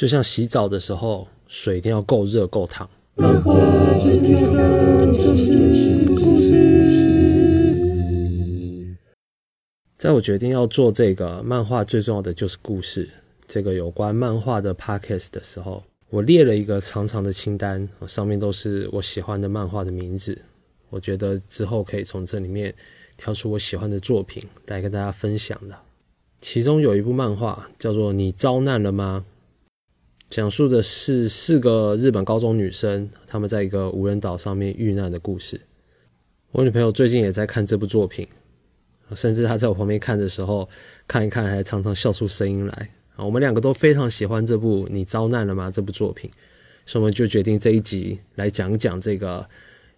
就像洗澡的时候，水一定要够热够烫。在我决定要做这个漫画，最重要的就是故事。这个有关漫画的 podcast 的时候，我列了一个长长的清单，上面都是我喜欢的漫画的名字。我觉得之后可以从这里面挑出我喜欢的作品来跟大家分享的。其中有一部漫画叫做《你遭难了吗》，讲述的是四个日本高中女生，她们在一个无人岛上面遇难的故事。我女朋友最近也在看这部作品。甚至她在我旁边看的时候，看一看还常常笑出声音来啊！我们两个都非常喜欢这部《你遭难了吗》这部作品，所以我们就决定这一集来讲讲这个《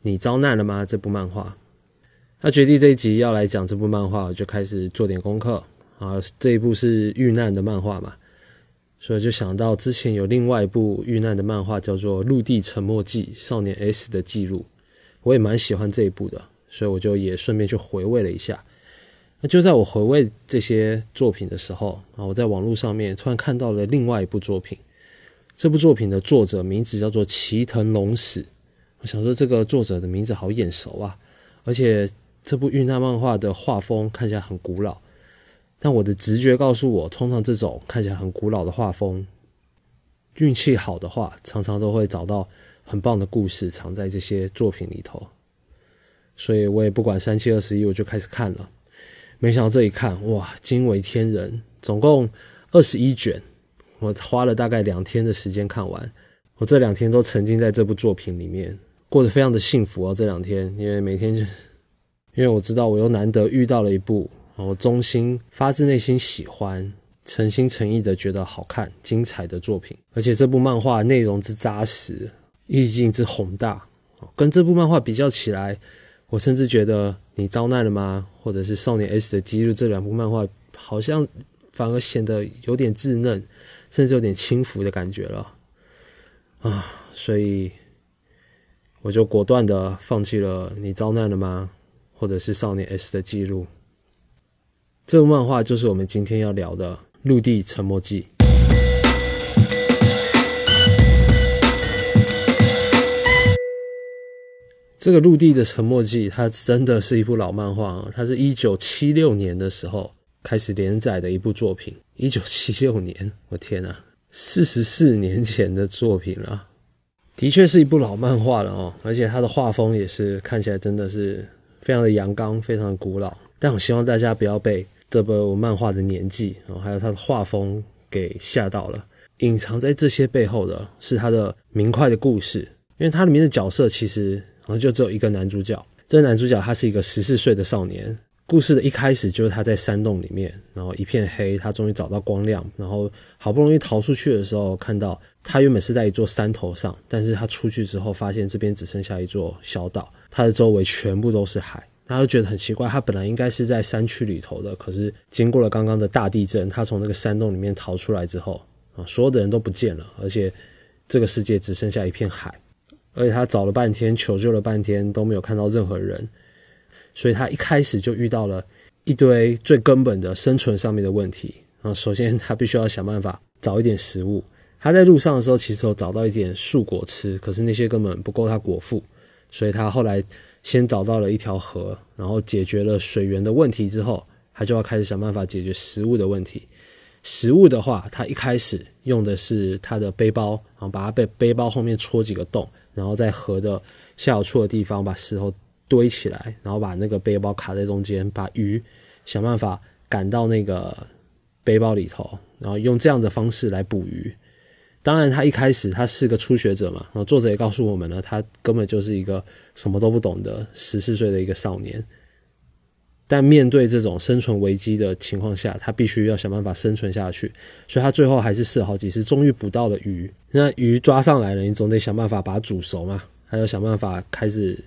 你遭难了吗》这部漫画。他决定这一集要来讲这部漫画，我就开始做点功课啊。这一部是遇难的漫画嘛，所以就想到之前有另外一部遇难的漫画叫做《陆地沉默记：少年 S 的记录》，我也蛮喜欢这一部的，所以我就也顺便去回味了一下。那就在我回味这些作品的时候啊，我在网络上面突然看到了另外一部作品。这部作品的作者名字叫做齐藤龙史。我想说这个作者的名字好眼熟啊，而且这部遇难漫画的画风看起来很古老。但我的直觉告诉我，通常这种看起来很古老的画风，运气好的话，常常都会找到很棒的故事藏在这些作品里头。所以我也不管三七二十一，我就开始看了。没想到这一看，哇，惊为天人！总共二十一卷，我花了大概两天的时间看完。我这两天都沉浸在这部作品里面，过得非常的幸福哦。这两天，因为每天，因为我知道我又难得遇到了一部我衷心发自内心喜欢、诚心诚意的觉得好看、精彩的作品。而且这部漫画内容之扎实，意境之宏大，跟这部漫画比较起来，我甚至觉得。你遭难了吗？或者是少年 S 的记录这两部漫画，好像反而显得有点稚嫩，甚至有点轻浮的感觉了啊！所以我就果断的放弃了你遭难了吗？或者是少年 S 的记录。这部漫画就是我们今天要聊的《陆地沉默记》。这个《陆地的沉默记》，它真的是一部老漫画啊！它是一九七六年的时候开始连载的一部作品。一九七六年，我天啊，四十四年前的作品了，的确是一部老漫画了哦。而且它的画风也是看起来真的是非常的阳刚，非常的古老。但我希望大家不要被这部漫画的年纪啊，还有他的画风给吓到了。隐藏在这些背后的是他的明快的故事，因为它里面的角色其实。然后就只有一个男主角，这个男主角他是一个十四岁的少年。故事的一开始就是他在山洞里面，然后一片黑，他终于找到光亮，然后好不容易逃出去的时候，看到他原本是在一座山头上，但是他出去之后发现这边只剩下一座小岛，他的周围全部都是海，他就觉得很奇怪，他本来应该是在山区里头的，可是经过了刚刚的大地震，他从那个山洞里面逃出来之后，啊，所有的人都不见了，而且这个世界只剩下一片海。而且他找了半天，求救了半天都没有看到任何人，所以他一开始就遇到了一堆最根本的生存上面的问题啊。首先，他必须要想办法找一点食物。他在路上的时候，其实有找到一点树果吃，可是那些根本不够他果腹，所以他后来先找到了一条河，然后解决了水源的问题之后，他就要开始想办法解决食物的问题。食物的话，他一开始用的是他的背包，然后把他背背包后面戳几个洞。然后在河的下游处的地方把石头堆起来，然后把那个背包卡在中间，把鱼想办法赶到那个背包里头，然后用这样的方式来捕鱼。当然，他一开始他是个初学者嘛，然后作者也告诉我们了，他根本就是一个什么都不懂的十四岁的一个少年。但面对这种生存危机的情况下，他必须要想办法生存下去，所以他最后还是试了好几次，终于捕到了鱼。那鱼抓上来了，你总得想办法把它煮熟嘛，还要想办法开始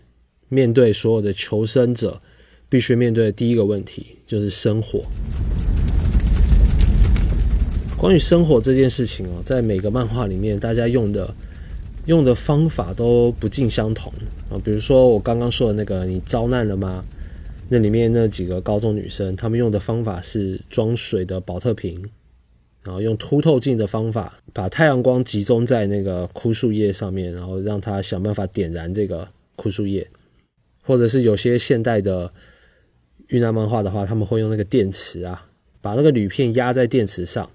面对所有的求生者必须面对的第一个问题，就是生火。关于生活这件事情哦，在每个漫画里面，大家用的用的方法都不尽相同啊。比如说我刚刚说的那个，你遭难了吗？那里面那几个高中女生，她们用的方法是装水的保特瓶，然后用凸透镜的方法把太阳光集中在那个枯树叶上面，然后让它想办法点燃这个枯树叶，或者是有些现代的遇难漫画的话，他们会用那个电池啊，把那个铝片压在电池上，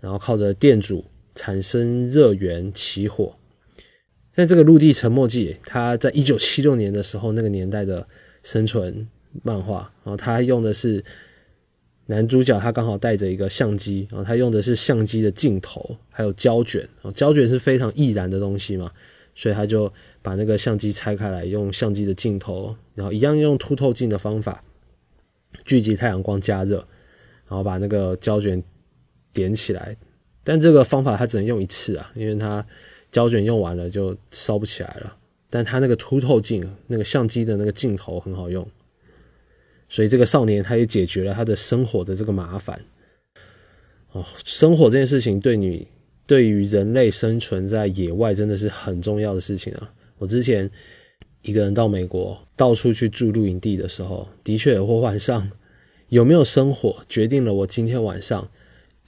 然后靠着电阻产生热源起火。但这个《陆地沉默记》，它在一九七六年的时候，那个年代的生存漫画，然后它用的是。男主角他刚好带着一个相机，然后他用的是相机的镜头，还有胶卷，胶卷是非常易燃的东西嘛，所以他就把那个相机拆开来，用相机的镜头，然后一样用凸透镜的方法聚集太阳光加热，然后把那个胶卷点起来。但这个方法它只能用一次啊，因为它胶卷用完了就烧不起来了。但它那个凸透镜，那个相机的那个镜头很好用。所以这个少年他也解决了他的生活的这个麻烦哦，生活这件事情对你对于人类生存在野外真的是很重要的事情啊！我之前一个人到美国到处去住露营地的时候，的确我晚上有没有生火，决定了我今天晚上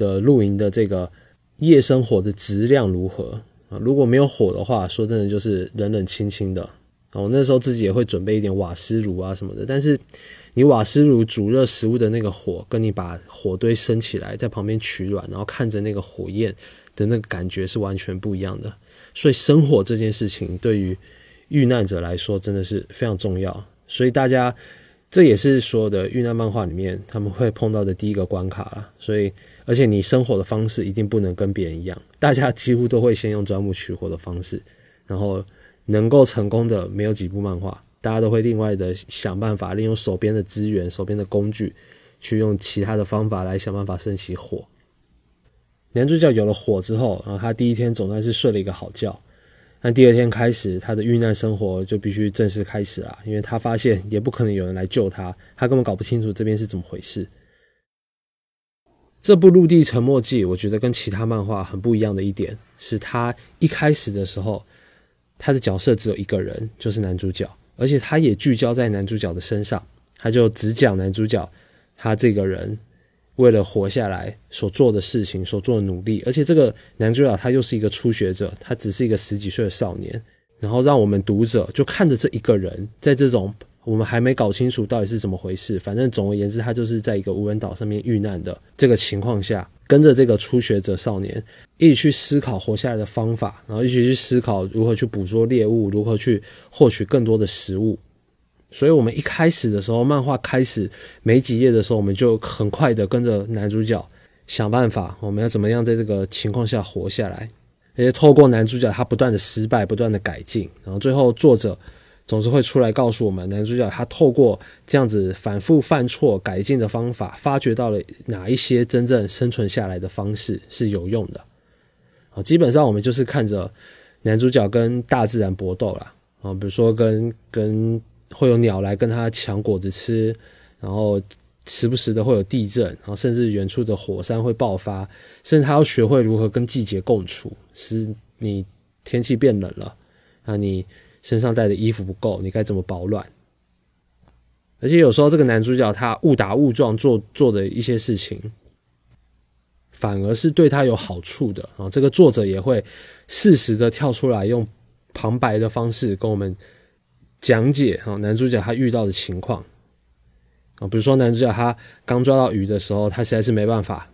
的露营的这个夜生活的质量如何啊！如果没有火的话，说真的就是冷冷清清的啊！我那时候自己也会准备一点瓦斯炉啊什么的，但是。你瓦斯炉煮热食物的那个火，跟你把火堆升起来，在旁边取暖，然后看着那个火焰的那个感觉是完全不一样的。所以生火这件事情对于遇难者来说真的是非常重要。所以大家这也是所有的遇难漫画里面他们会碰到的第一个关卡了。所以而且你生火的方式一定不能跟别人一样，大家几乎都会先用钻木取火的方式，然后能够成功的没有几部漫画。大家都会另外的想办法，利用手边的资源、手边的工具，去用其他的方法来想办法升起火。男主角有了火之后，然后他第一天总算是睡了一个好觉。但第二天开始，他的遇难生活就必须正式开始了，因为他发现也不可能有人来救他，他根本搞不清楚这边是怎么回事。这部《陆地沉默记》，我觉得跟其他漫画很不一样的一点，是他一开始的时候，他的角色只有一个人，就是男主角。而且他也聚焦在男主角的身上，他就只讲男主角他这个人为了活下来所做的事情、所做的努力。而且这个男主角他又是一个初学者，他只是一个十几岁的少年，然后让我们读者就看着这一个人在这种。我们还没搞清楚到底是怎么回事，反正总而言之，他就是在一个无人岛上面遇难的这个情况下，跟着这个初学者少年一起去思考活下来的方法，然后一起去思考如何去捕捉猎物，如何去获取更多的食物。所以，我们一开始的时候，漫画开始没几页的时候，我们就很快的跟着男主角想办法，我们要怎么样在这个情况下活下来，而且透过男主角他不断的失败，不断的改进，然后最后作者。总是会出来告诉我们，男主角他透过这样子反复犯错、改进的方法，发掘到了哪一些真正生存下来的方式是有用的。啊，基本上我们就是看着男主角跟大自然搏斗啦。啊，比如说跟跟会有鸟来跟他抢果子吃，然后时不时的会有地震，然后甚至远处的火山会爆发，甚至他要学会如何跟季节共处，使你天气变冷了，啊你。身上带的衣服不够，你该怎么保暖？而且有时候这个男主角他误打误撞做做的一些事情，反而是对他有好处的啊。这个作者也会适时的跳出来，用旁白的方式跟我们讲解啊，男主角他遇到的情况啊，比如说男主角他刚抓到鱼的时候，他实在是没办法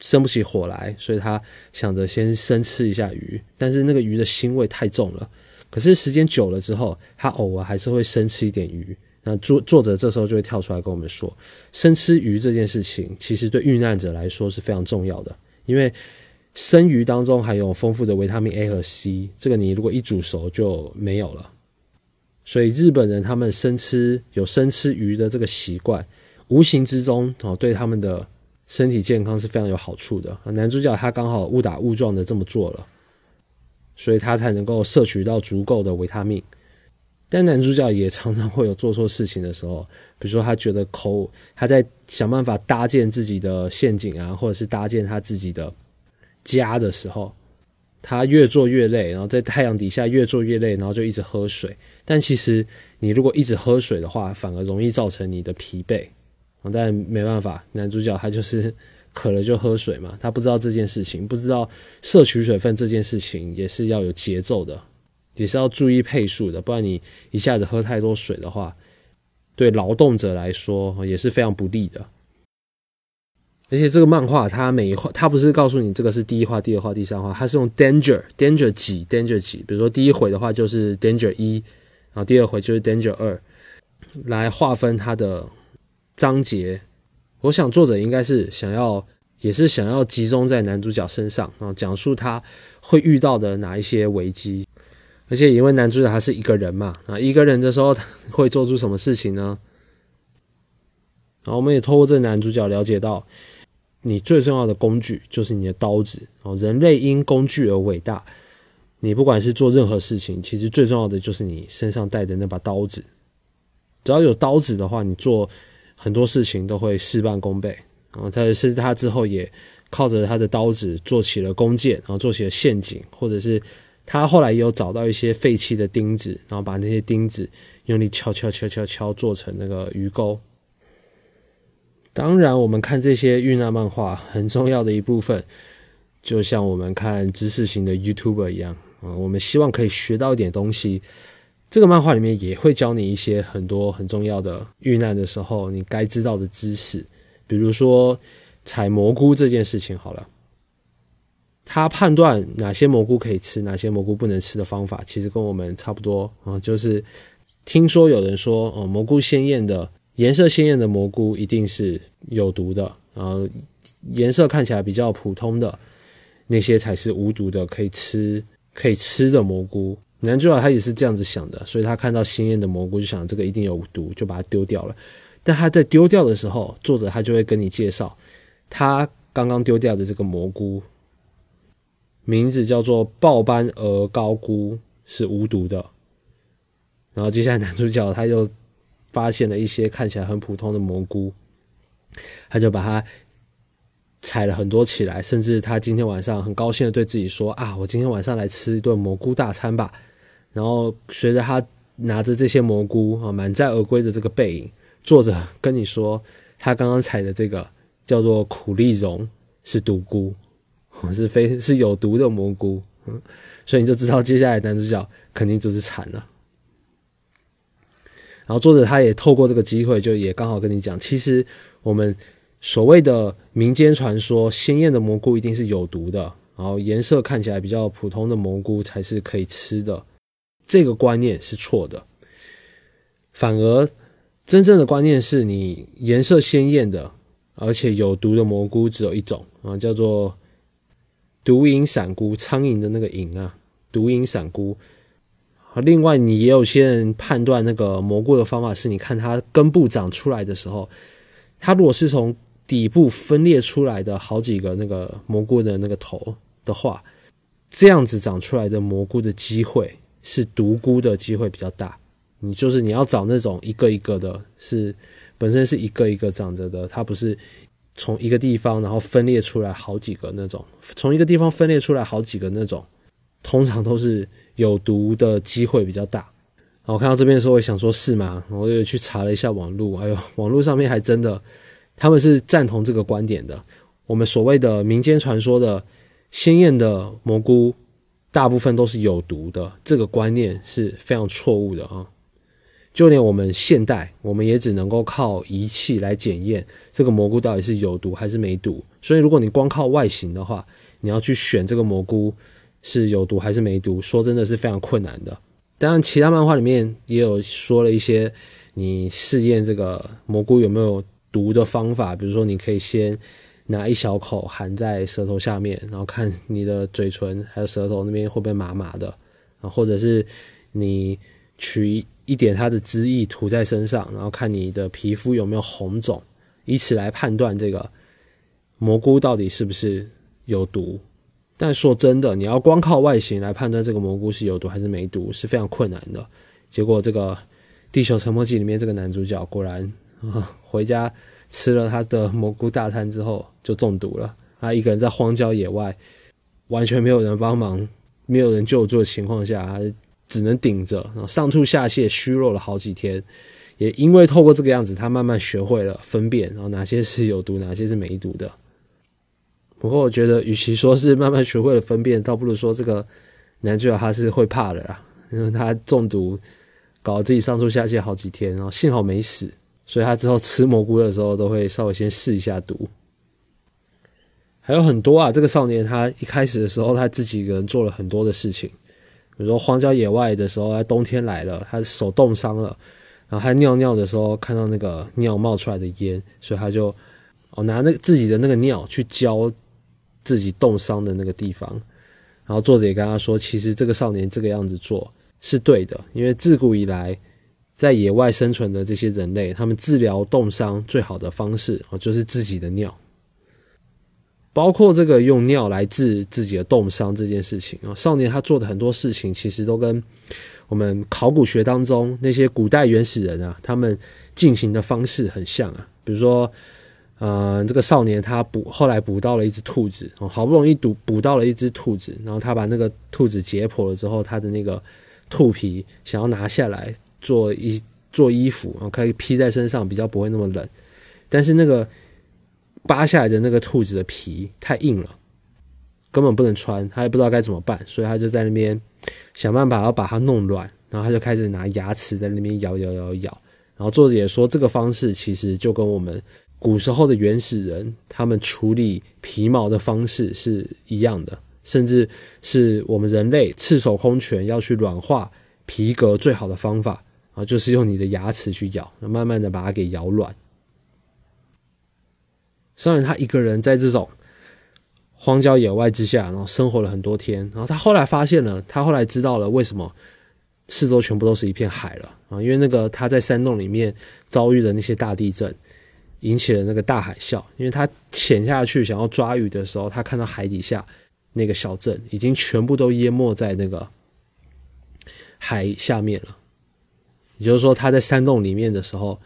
生不起火来，所以他想着先生吃一下鱼，但是那个鱼的腥味太重了。可是时间久了之后，他偶尔还是会生吃一点鱼。那作作者这时候就会跳出来跟我们说，生吃鱼这件事情其实对遇难者来说是非常重要的，因为生鱼当中含有丰富的维他命 A 和 C，这个你如果一煮熟就没有了。所以日本人他们生吃有生吃鱼的这个习惯，无形之中哦对他们的身体健康是非常有好处的。男主角他刚好误打误撞的这么做了。所以他才能够摄取到足够的维他命，但男主角也常常会有做错事情的时候，比如说他觉得口他在想办法搭建自己的陷阱啊，或者是搭建他自己的家的时候，他越做越累，然后在太阳底下越做越累，然后就一直喝水。但其实你如果一直喝水的话，反而容易造成你的疲惫。但没办法，男主角他就是渴了就喝水嘛，他不知道这件事情，不知道摄取水分这件事情也是要有节奏的，也是要注意配速的，不然你一下子喝太多水的话，对劳动者来说也是非常不利的。而且这个漫画它每一画，它不是告诉你这个是第一画、第二画、第三画，它是用 danger danger 几 danger 几，比如说第一回的话就是 danger 一，然后第二回就是 danger 二，来划分它的章节。我想作者应该是想要，也是想要集中在男主角身上，然后讲述他会遇到的哪一些危机，而且因为男主角他是一个人嘛，啊，一个人的时候 会做出什么事情呢？然后我们也透过这男主角了解到，你最重要的工具就是你的刀子哦。人类因工具而伟大，你不管是做任何事情，其实最重要的就是你身上带的那把刀子。只要有刀子的话，你做。很多事情都会事半功倍，然后他是他之后也靠着他的刀子做起了弓箭，然后做起了陷阱，或者是他后来也有找到一些废弃的钉子，然后把那些钉子用力敲敲敲敲敲做成那个鱼钩。当然，我们看这些遇难漫画很重要的一部分，就像我们看知识型的 YouTuber 一样啊，我们希望可以学到一点东西。这个漫画里面也会教你一些很多很重要的遇难的时候你该知道的知识，比如说采蘑菇这件事情。好了，他判断哪些蘑菇可以吃，哪些蘑菇不能吃的方法，其实跟我们差不多啊。就是听说有人说，哦，蘑菇鲜艳的颜色鲜艳的蘑菇一定是有毒的，然后颜色看起来比较普通的那些才是无毒的，可以吃可以吃的蘑菇。男主角他也是这样子想的，所以他看到鲜艳的蘑菇就想这个一定有毒，就把它丢掉了。但他在丢掉的时候，作者他就会跟你介绍，他刚刚丢掉的这个蘑菇名字叫做豹斑鹅膏菇，是无毒的。然后接下来男主角他又发现了一些看起来很普通的蘑菇，他就把它。采了很多起来，甚至他今天晚上很高兴的对自己说：“啊，我今天晚上来吃一顿蘑菇大餐吧。”然后随着他拿着这些蘑菇啊，满载而归的这个背影，作者跟你说，他刚刚采的这个叫做苦力茸，是毒菇，是非是有毒的蘑菇。嗯，所以你就知道接下来男主角肯定就是惨了。然后作者他也透过这个机会，就也刚好跟你讲，其实我们。所谓的民间传说，鲜艳的蘑菇一定是有毒的，然后颜色看起来比较普通的蘑菇才是可以吃的，这个观念是错的。反而，真正的观念是你颜色鲜艳的，而且有毒的蘑菇只有一种啊，叫做毒蝇伞菇，苍蝇的那个蝇啊，毒蝇伞菇。另外，你也有些人判断那个蘑菇的方法是，你看它根部长出来的时候，它如果是从底部分裂出来的好几个那个蘑菇的那个头的话，这样子长出来的蘑菇的机会是毒菇的机会比较大。你就是你要找那种一个一个的，是本身是一个一个长着的，它不是从一个地方然后分裂出来好几个那种，从一个地方分裂出来好几个那种，通常都是有毒的机会比较大。我看到这边的时候，我想说是吗？我就去查了一下网络，哎呦，网络上面还真的。他们是赞同这个观点的。我们所谓的民间传说的鲜艳的蘑菇，大部分都是有毒的。这个观念是非常错误的啊！就连我们现代，我们也只能够靠仪器来检验这个蘑菇到底是有毒还是没毒。所以，如果你光靠外形的话，你要去选这个蘑菇是有毒还是没毒，说真的是非常困难的。当然，其他漫画里面也有说了一些，你试验这个蘑菇有没有。毒的方法，比如说，你可以先拿一小口含在舌头下面，然后看你的嘴唇还有舌头那边会不会麻麻的，啊，或者是你取一点它的汁液涂在身上，然后看你的皮肤有没有红肿，以此来判断这个蘑菇到底是不是有毒。但说真的，你要光靠外形来判断这个蘑菇是有毒还是没毒是非常困难的。结果，这个《地球沉默记》里面这个男主角果然。啊，回家吃了他的蘑菇大餐之后就中毒了。他一个人在荒郊野外，完全没有人帮忙、没有人救助的情况下，他只能顶着，然后上吐下泻，虚弱了好几天。也因为透过这个样子，他慢慢学会了分辨，然后哪些是有毒，哪些是没毒的。不过我觉得，与其说是慢慢学会了分辨，倒不如说这个男主角他是会怕的啦，因为他中毒，搞得自己上吐下泻好几天，然后幸好没死，所以他之后吃蘑菇的时候都会稍微先试一下毒。还有很多啊，这个少年他一开始的时候他自己一个人做了很多的事情，比如说荒郊野外的时候，他冬天来了，他手冻伤了，然后他尿尿的时候看到那个尿冒出来的烟，所以他就哦拿那个自己的那个尿去浇。自己冻伤的那个地方，然后作者也跟他说，其实这个少年这个样子做是对的，因为自古以来在野外生存的这些人类，他们治疗冻伤最好的方式哦，就是自己的尿，包括这个用尿来治自己的冻伤这件事情啊。少年他做的很多事情，其实都跟我们考古学当中那些古代原始人啊，他们进行的方式很像啊，比如说。呃，这个少年他捕后来捕到了一只兔子，哦，好不容易捕捕到了一只兔子，然后他把那个兔子解剖了之后，他的那个兔皮想要拿下来做一做衣服，然后可以披在身上，比较不会那么冷。但是那个扒下来的那个兔子的皮太硬了，根本不能穿，他也不知道该怎么办，所以他就在那边想办法要把它弄软，然后他就开始拿牙齿在那边咬咬咬咬。然后作者也说，这个方式其实就跟我们。古时候的原始人，他们处理皮毛的方式是一样的，甚至是我们人类赤手空拳要去软化皮革最好的方法啊，就是用你的牙齿去咬，慢慢的把它给咬软。虽然他一个人在这种荒郊野外之下，然后生活了很多天，然后他后来发现了，他后来知道了为什么四周全部都是一片海了啊，因为那个他在山洞里面遭遇的那些大地震。引起了那个大海啸，因为他潜下去想要抓鱼的时候，他看到海底下那个小镇已经全部都淹没在那个海下面了。也就是说，他在山洞里面的时候，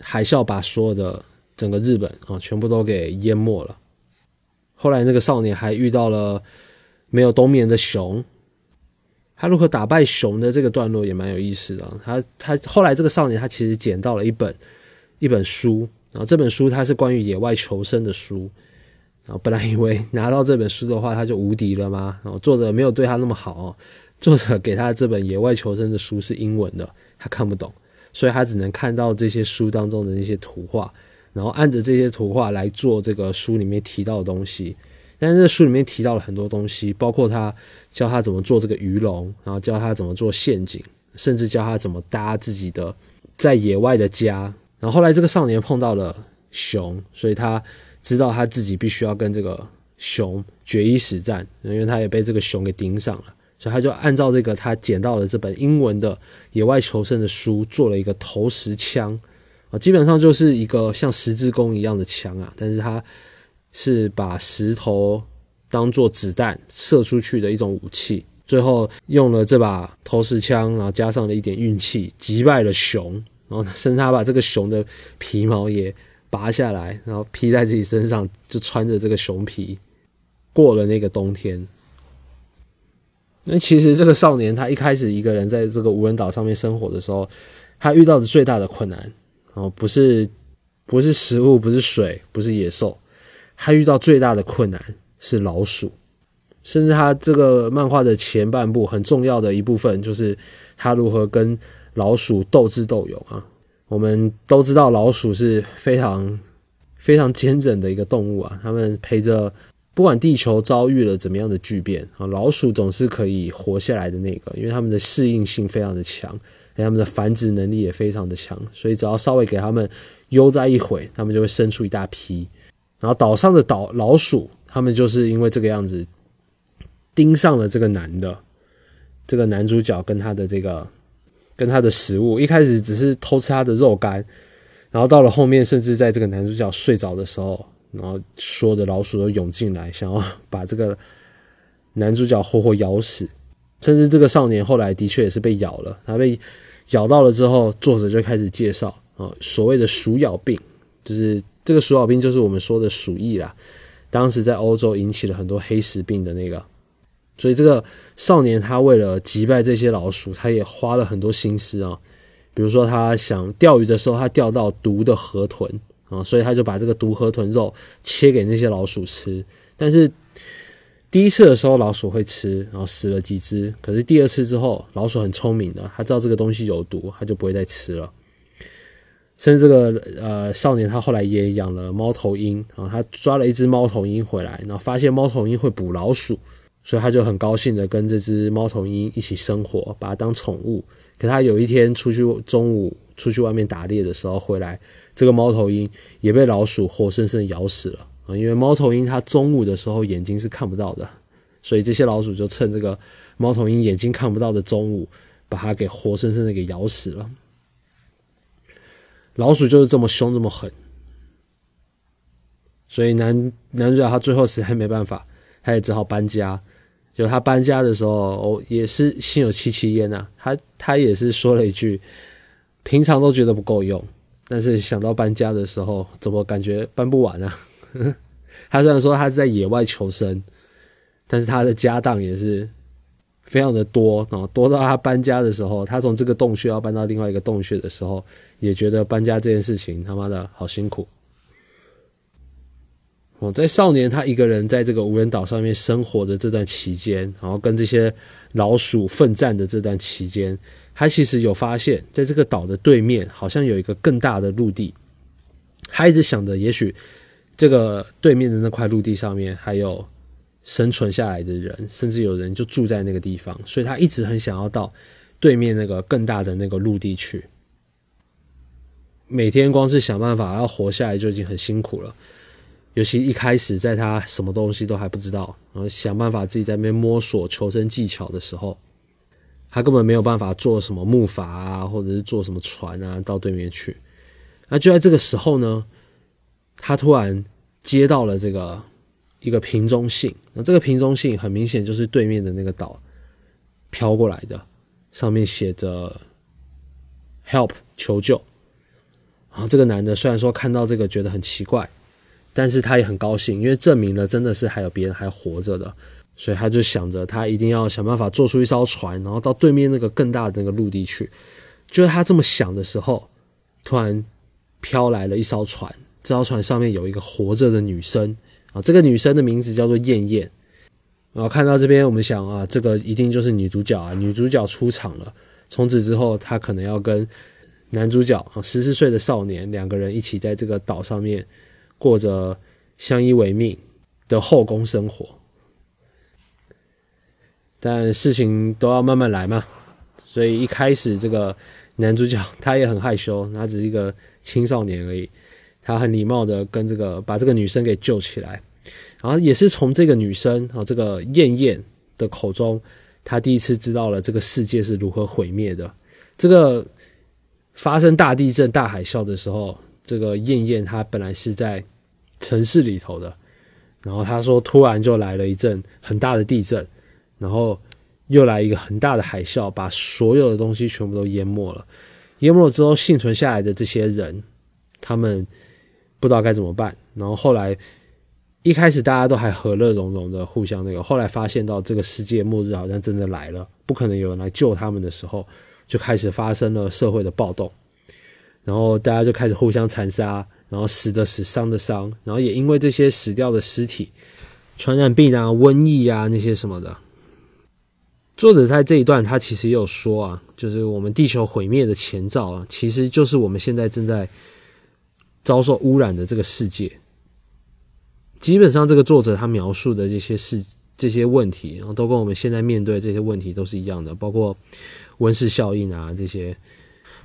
海啸把所有的整个日本啊全部都给淹没了。后来那个少年还遇到了没有冬眠的熊，他如何打败熊的这个段落也蛮有意思的。他他后来这个少年他其实捡到了一本。一本书，然后这本书它是关于野外求生的书，然后本来以为拿到这本书的话他就无敌了吗？然后作者没有对他那么好，作者给他这本野外求生的书是英文的，他看不懂，所以他只能看到这些书当中的那些图画，然后按着这些图画来做这个书里面提到的东西。但是这书里面提到了很多东西，包括他教他怎么做这个鱼笼，然后教他怎么做陷阱，甚至教他怎么搭自己的在野外的家。然后后来这个少年碰到了熊，所以他知道他自己必须要跟这个熊决一死战，因为他也被这个熊给盯上了，所以他就按照这个他捡到的这本英文的野外求生的书做了一个投石枪啊，基本上就是一个像十字弓一样的枪啊，但是他是把石头当做子弹射出去的一种武器，最后用了这把投石枪，然后加上了一点运气，击败了熊。然后甚至他把这个熊的皮毛也拔下来，然后披在自己身上，就穿着这个熊皮过了那个冬天。那其实这个少年他一开始一个人在这个无人岛上面生活的时候，他遇到的最大的困难哦，不是不是食物，不是水，不是野兽，他遇到最大的困难是老鼠。甚至他这个漫画的前半部很重要的一部分，就是他如何跟。老鼠斗智斗勇啊！我们都知道老鼠是非常非常坚韧的一个动物啊。它们陪着不管地球遭遇了怎么样的巨变啊，老鼠总是可以活下来的那个，因为它们的适应性非常的强，它们的繁殖能力也非常的强，所以只要稍微给它们悠哉一会，它们就会生出一大批。然后岛上的岛老鼠，它们就是因为这个样子盯上了这个男的，这个男主角跟他的这个。跟他的食物一开始只是偷吃他的肉干，然后到了后面，甚至在这个男主角睡着的时候，然后所有的老鼠都涌进来，想要把这个男主角活活咬死。甚至这个少年后来的确也是被咬了，他被咬到了之后，作者就开始介绍啊，所谓的鼠咬病，就是这个鼠咬病就是我们说的鼠疫啦，当时在欧洲引起了很多黑死病的那个。所以这个少年他为了击败这些老鼠，他也花了很多心思啊。比如说他想钓鱼的时候，他钓到毒的河豚啊，所以他就把这个毒河豚肉切给那些老鼠吃。但是第一次的时候老鼠会吃，然后死了几只。可是第二次之后，老鼠很聪明的，他知道这个东西有毒，他就不会再吃了。甚至这个呃少年他后来也养了猫头鹰，然后他抓了一只猫头鹰回来，然后发现猫头鹰会捕老鼠，所以他就很高兴的跟这只猫头鹰一起生活，把它当宠物。可他有一天出去中午出去外面打猎的时候回来，这个猫头鹰也被老鼠活生生咬死了啊！因为猫头鹰它中午的时候眼睛是看不到的，所以这些老鼠就趁这个猫头鹰眼睛看不到的中午，把它给活生生的给咬死了。老鼠就是这么凶这么狠，所以男男主角他最后实在没办法，他也只好搬家。就他搬家的时候，哦，也是心有戚戚焉呐。他他也是说了一句，平常都觉得不够用，但是想到搬家的时候，怎么感觉搬不完啊？他虽然说他是在野外求生，但是他的家当也是非常的多啊，多到他搬家的时候，他从这个洞穴要搬到另外一个洞穴的时候，也觉得搬家这件事情他妈的好辛苦。我，在少年他一个人在这个无人岛上面生活的这段期间，然后跟这些老鼠奋战的这段期间，他其实有发现，在这个岛的对面好像有一个更大的陆地。他一直想着，也许这个对面的那块陆地上面还有生存下来的人，甚至有人就住在那个地方，所以他一直很想要到对面那个更大的那个陆地去。每天光是想办法要活下来就已经很辛苦了。尤其一开始，在他什么东西都还不知道，然后想办法自己在那边摸索求生技巧的时候，他根本没有办法做什么木筏啊，或者是坐什么船啊到对面去。那就在这个时候呢，他突然接到了这个一个瓶中信，那这个瓶中信很明显就是对面的那个岛飘过来的，上面写着 “help” 求救。然后这个男的虽然说看到这个觉得很奇怪。但是他也很高兴，因为证明了真的是还有别人还活着的，所以他就想着他一定要想办法做出一艘船，然后到对面那个更大的那个陆地去。就在他这么想的时候，突然飘来了一艘船，这艘船上面有一个活着的女生啊，这个女生的名字叫做燕燕。然后看到这边，我们想啊，这个一定就是女主角啊，女主角出场了。从此之后，她可能要跟男主角啊十四岁的少年两个人一起在这个岛上面。过着相依为命的后宫生活，但事情都要慢慢来嘛。所以一开始，这个男主角 他也很害羞，他只是一个青少年而已。他很礼貌的跟这个把这个女生给救起来，然后也是从这个女生啊这个燕燕的口中，他第一次知道了这个世界是如何毁灭的。这个发生大地震、大海啸的时候。这个燕燕她本来是在城市里头的，然后她说突然就来了一阵很大的地震，然后又来一个很大的海啸，把所有的东西全部都淹没了。淹没了之后，幸存下来的这些人，他们不知道该怎么办。然后后来一开始大家都还和乐融融的互相那个，后来发现到这个世界末日好像真的来了，不可能有人来救他们的时候，就开始发生了社会的暴动。然后大家就开始互相残杀，然后死的死，伤的伤，然后也因为这些死掉的尸体，传染病啊、瘟疫啊那些什么的。作者在这一段他其实也有说啊，就是我们地球毁灭的前兆啊，其实就是我们现在正在遭受污染的这个世界。基本上，这个作者他描述的这些事、这些问题，然后都跟我们现在面对这些问题都是一样的，包括温室效应啊这些。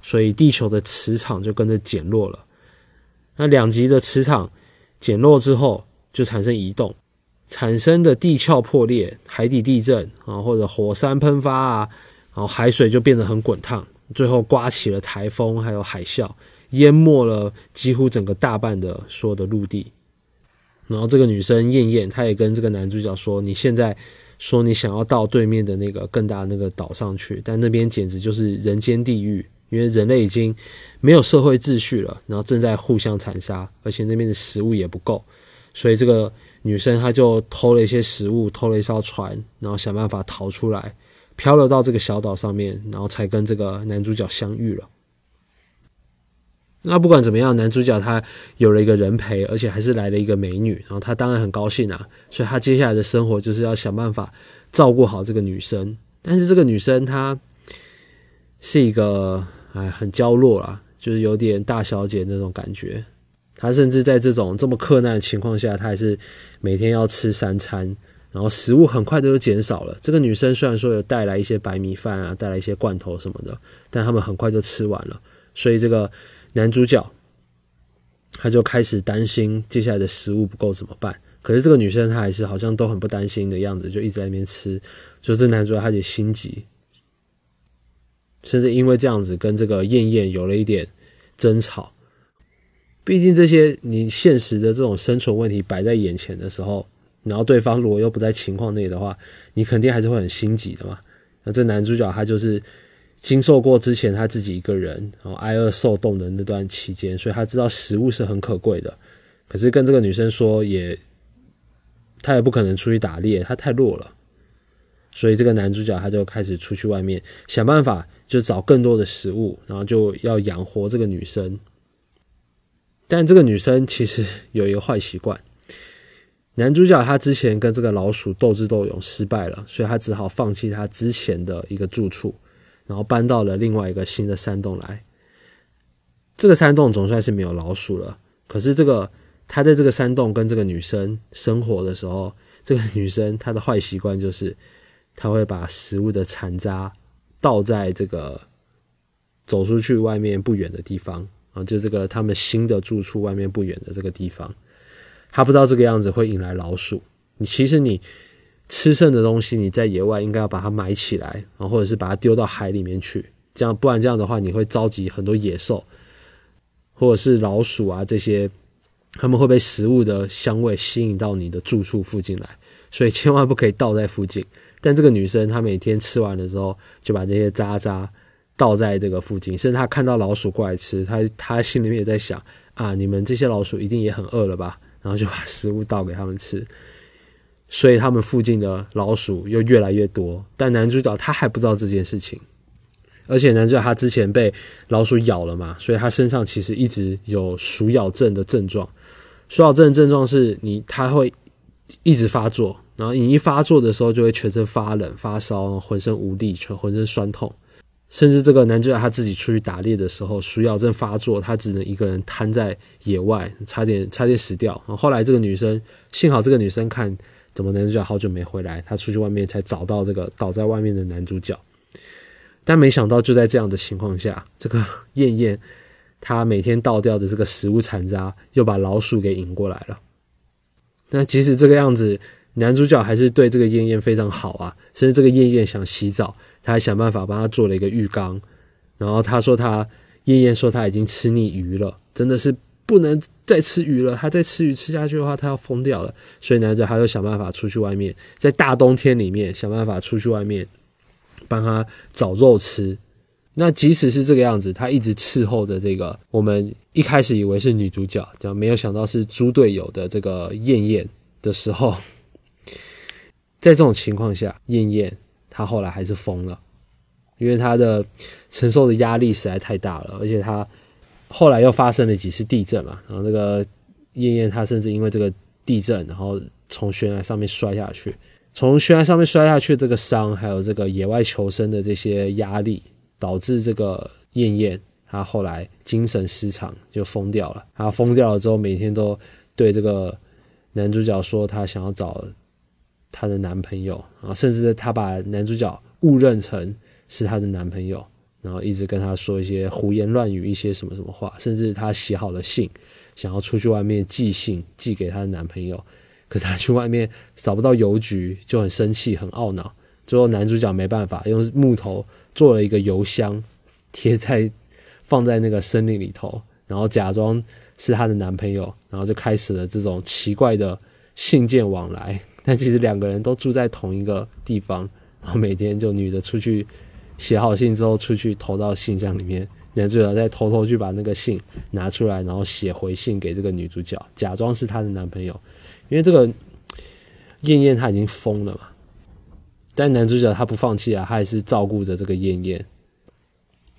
所以地球的磁场就跟着减弱了。那两极的磁场减弱之后，就产生移动，产生的地壳破裂、海底地震啊，或者火山喷发啊，然后海水就变得很滚烫，最后刮起了台风，还有海啸，淹没了几乎整个大半的所有的陆地。然后这个女生燕燕，她也跟这个男主角说：“你现在说你想要到对面的那个更大那个岛上去，但那边简直就是人间地狱。”因为人类已经没有社会秩序了，然后正在互相残杀，而且那边的食物也不够，所以这个女生她就偷了一些食物，偷了一艘船，然后想办法逃出来，漂流到这个小岛上面，然后才跟这个男主角相遇了。那不管怎么样，男主角他有了一个人陪，而且还是来了一个美女，然后他当然很高兴啊。所以他接下来的生活就是要想办法照顾好这个女生。但是这个女生她是一个哎很娇弱啦，就是有点大小姐那种感觉。他甚至在这种这么困难的情况下，他还是每天要吃三餐，然后食物很快都减少了。这个女生虽然说有带来一些白米饭啊，带来一些罐头什么的，但他们很快就吃完了。所以这个。男主角他就开始担心接下来的食物不够怎么办？可是这个女生她还是好像都很不担心的样子，就一直在那边吃。就这男主角他也心急，甚至因为这样子跟这个燕燕有了一点争吵。毕竟这些你现实的这种生存问题摆在眼前的时候，然后对方如果又不在情况内的话，你肯定还是会很心急的嘛。那这男主角他就是。经受过之前他自己一个人然后挨饿受冻的那段期间，所以他知道食物是很可贵的。可是跟这个女生说也，他也不可能出去打猎，他太弱了。所以这个男主角他就开始出去外面想办法，就找更多的食物，然后就要养活这个女生。但这个女生其实有一个坏习惯，男主角他之前跟这个老鼠斗智斗勇失败了，所以他只好放弃他之前的一个住处。然后搬到了另外一个新的山洞来。这个山洞总算是没有老鼠了。可是这个他在这个山洞跟这个女生生活的时候，这个女生她的坏习惯就是，她会把食物的残渣倒在这个走出去外面不远的地方啊，就这个他们新的住处外面不远的这个地方。他不知道这个样子会引来老鼠。你其实你。吃剩的东西，你在野外应该要把它埋起来，然后或者是把它丢到海里面去，这样不然这样的话，你会召集很多野兽，或者是老鼠啊这些，他们会被食物的香味吸引到你的住处附近来，所以千万不可以倒在附近。但这个女生她每天吃完的时候，就把这些渣渣倒在这个附近，甚至他看到老鼠过来吃，他他心里面也在想啊，你们这些老鼠一定也很饿了吧？然后就把食物倒给他们吃。所以他们附近的老鼠又越来越多，但男主角他还不知道这件事情，而且男主角他之前被老鼠咬了嘛，所以他身上其实一直有鼠咬症的症状。鼠咬症的症状是你他会一直发作，然后你一发作的时候就会全身发冷、发烧、浑身无力、全浑身酸痛，甚至这个男主角他自己出去打猎的时候，鼠咬症发作，他只能一个人瘫在野外，差点差点死掉。后来这个女生幸好这个女生看。怎么男主角好久没回来？她出去外面才找到这个倒在外面的男主角，但没想到就在这样的情况下，这个燕燕她每天倒掉的这个食物残渣又把老鼠给引过来了。那即使这个样子，男主角还是对这个燕燕非常好啊，甚至这个燕燕想洗澡，他还想办法帮他做了一个浴缸。然后他说他燕燕说他已经吃腻鱼了，真的是。不能再吃鱼了，他再吃鱼吃下去的话，他要疯掉了。所以男主他就想办法出去外面，在大冬天里面想办法出去外面帮他找肉吃。那即使是这个样子，他一直伺候着这个我们一开始以为是女主角，这样没有想到是猪队友的这个燕燕的时候，在这种情况下，燕燕他后来还是疯了，因为他的承受的压力实在太大了，而且他。后来又发生了几次地震嘛，然后这个燕燕她甚至因为这个地震，然后从悬崖上面摔下去，从悬崖上面摔下去这个伤，还有这个野外求生的这些压力，导致这个燕燕她后来精神失常，就疯掉了。她疯掉了之后，每天都对这个男主角说她想要找她的男朋友，然后甚至她把男主角误认成是她的男朋友。然后一直跟他说一些胡言乱语，一些什么什么话，甚至她写好了信，想要出去外面寄信寄给她的男朋友，可是她去外面找不到邮局，就很生气，很懊恼。最后男主角没办法，用木头做了一个邮箱，贴在放在那个森林里头，然后假装是她的男朋友，然后就开始了这种奇怪的信件往来。但其实两个人都住在同一个地方，然后每天就女的出去。写好信之后，出去投到信箱里面，男主角再偷偷去把那个信拿出来，然后写回信给这个女主角，假装是她的男朋友。因为这个燕燕她已经疯了嘛，但男主角他不放弃啊，他还是照顾着这个燕燕。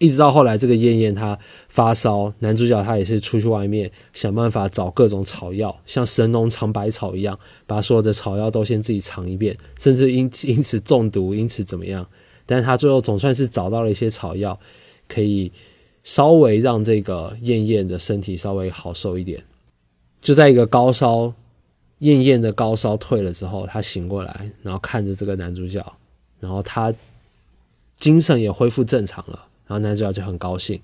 一直到后来，这个燕燕她发烧，男主角他也是出去外面想办法找各种草药，像神农尝百草一样，把所有的草药都先自己尝一遍，甚至因因此中毒，因此怎么样？但是他最后总算是找到了一些草药，可以稍微让这个燕燕的身体稍微好受一点。就在一个高烧，燕燕的高烧退了之后，他醒过来，然后看着这个男主角，然后他精神也恢复正常了。然后男主角就很高兴，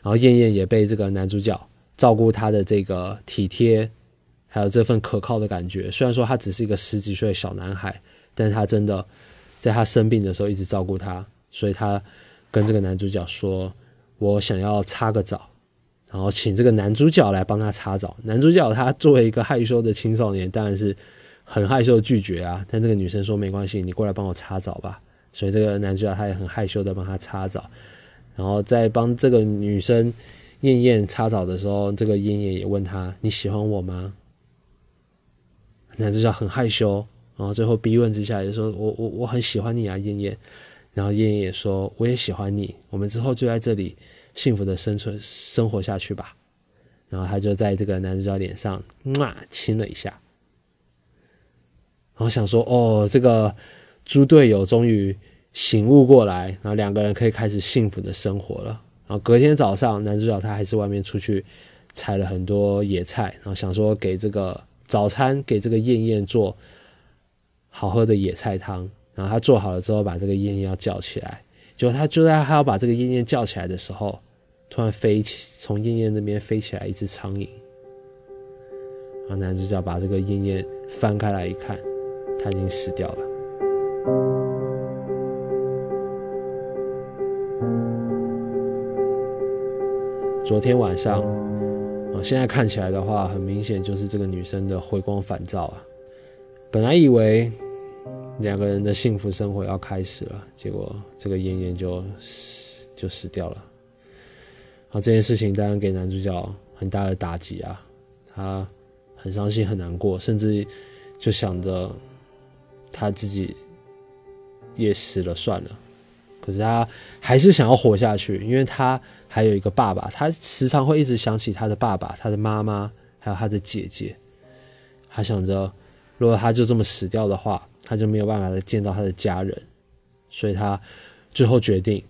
然后燕燕也被这个男主角照顾他的这个体贴，还有这份可靠的感觉。虽然说他只是一个十几岁的小男孩，但是他真的在他生病的时候一直照顾他，所以他跟这个男主角说：“我想要擦个澡。”然后请这个男主角来帮他擦澡。男主角他作为一个害羞的青少年，当然是很害羞拒绝啊。但这个女生说：“没关系，你过来帮我擦澡吧。”所以这个男主角他也很害羞的帮他擦澡。然后在帮这个女生燕燕擦澡的时候，这个燕燕也问他：“你喜欢我吗？”男主角很害羞，然后最后逼问之下也说：“我我我很喜欢你啊，燕燕。”然后燕燕也说：“我也喜欢你，我们之后就在这里幸福的生存生活下去吧。”然后他就在这个男主角脸上嘛亲了一下，然后想说：“哦，这个猪队友终于。”醒悟过来，然后两个人可以开始幸福的生活了。然后隔天早上，男主角他还是外面出去采了很多野菜，然后想说给这个早餐给这个燕燕做好喝的野菜汤。然后他做好了之后，把这个燕燕要叫起来。结果他就在他要把这个燕燕叫起来的时候，突然飞起从燕燕那边飞起来一只苍蝇。然后男主角把这个燕燕翻开来一看，他已经死掉了。昨天晚上，啊，现在看起来的话，很明显就是这个女生的回光返照啊。本来以为两个人的幸福生活要开始了，结果这个燕燕就死就死掉了。啊，这件事情当然给男主角很大的打击啊，他很伤心很难过，甚至就想着他自己也死了算了。可是他还是想要活下去，因为他。还有一个爸爸，他时常会一直想起他的爸爸、他的妈妈，还有他的姐姐。他想着，如果他就这么死掉的话，他就没有办法再见到他的家人。所以他最后决定，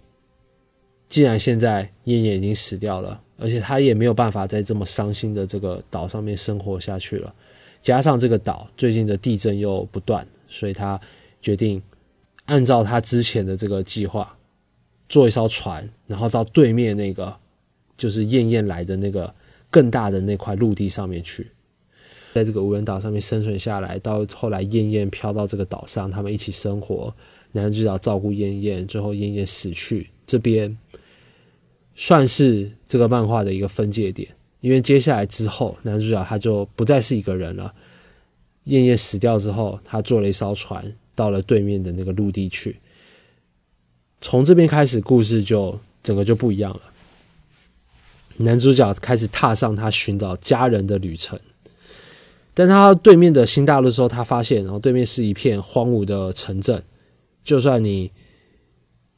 既然现在燕燕已经死掉了，而且他也没有办法在这么伤心的这个岛上面生活下去了，加上这个岛最近的地震又不断，所以他决定按照他之前的这个计划。坐一艘船，然后到对面那个就是燕燕来的那个更大的那块陆地上面去，在这个无人岛上面生存下来。到后来燕燕飘到这个岛上，他们一起生活，男主角照顾燕燕，最后燕燕死去。这边算是这个漫画的一个分界点，因为接下来之后，男主角他就不再是一个人了。燕燕死掉之后，他坐了一艘船到了对面的那个陆地去。从这边开始，故事就整个就不一样了。男主角开始踏上他寻找家人的旅程，但他对面的新大陆的时候，他发现，然后对面是一片荒芜的城镇。就算你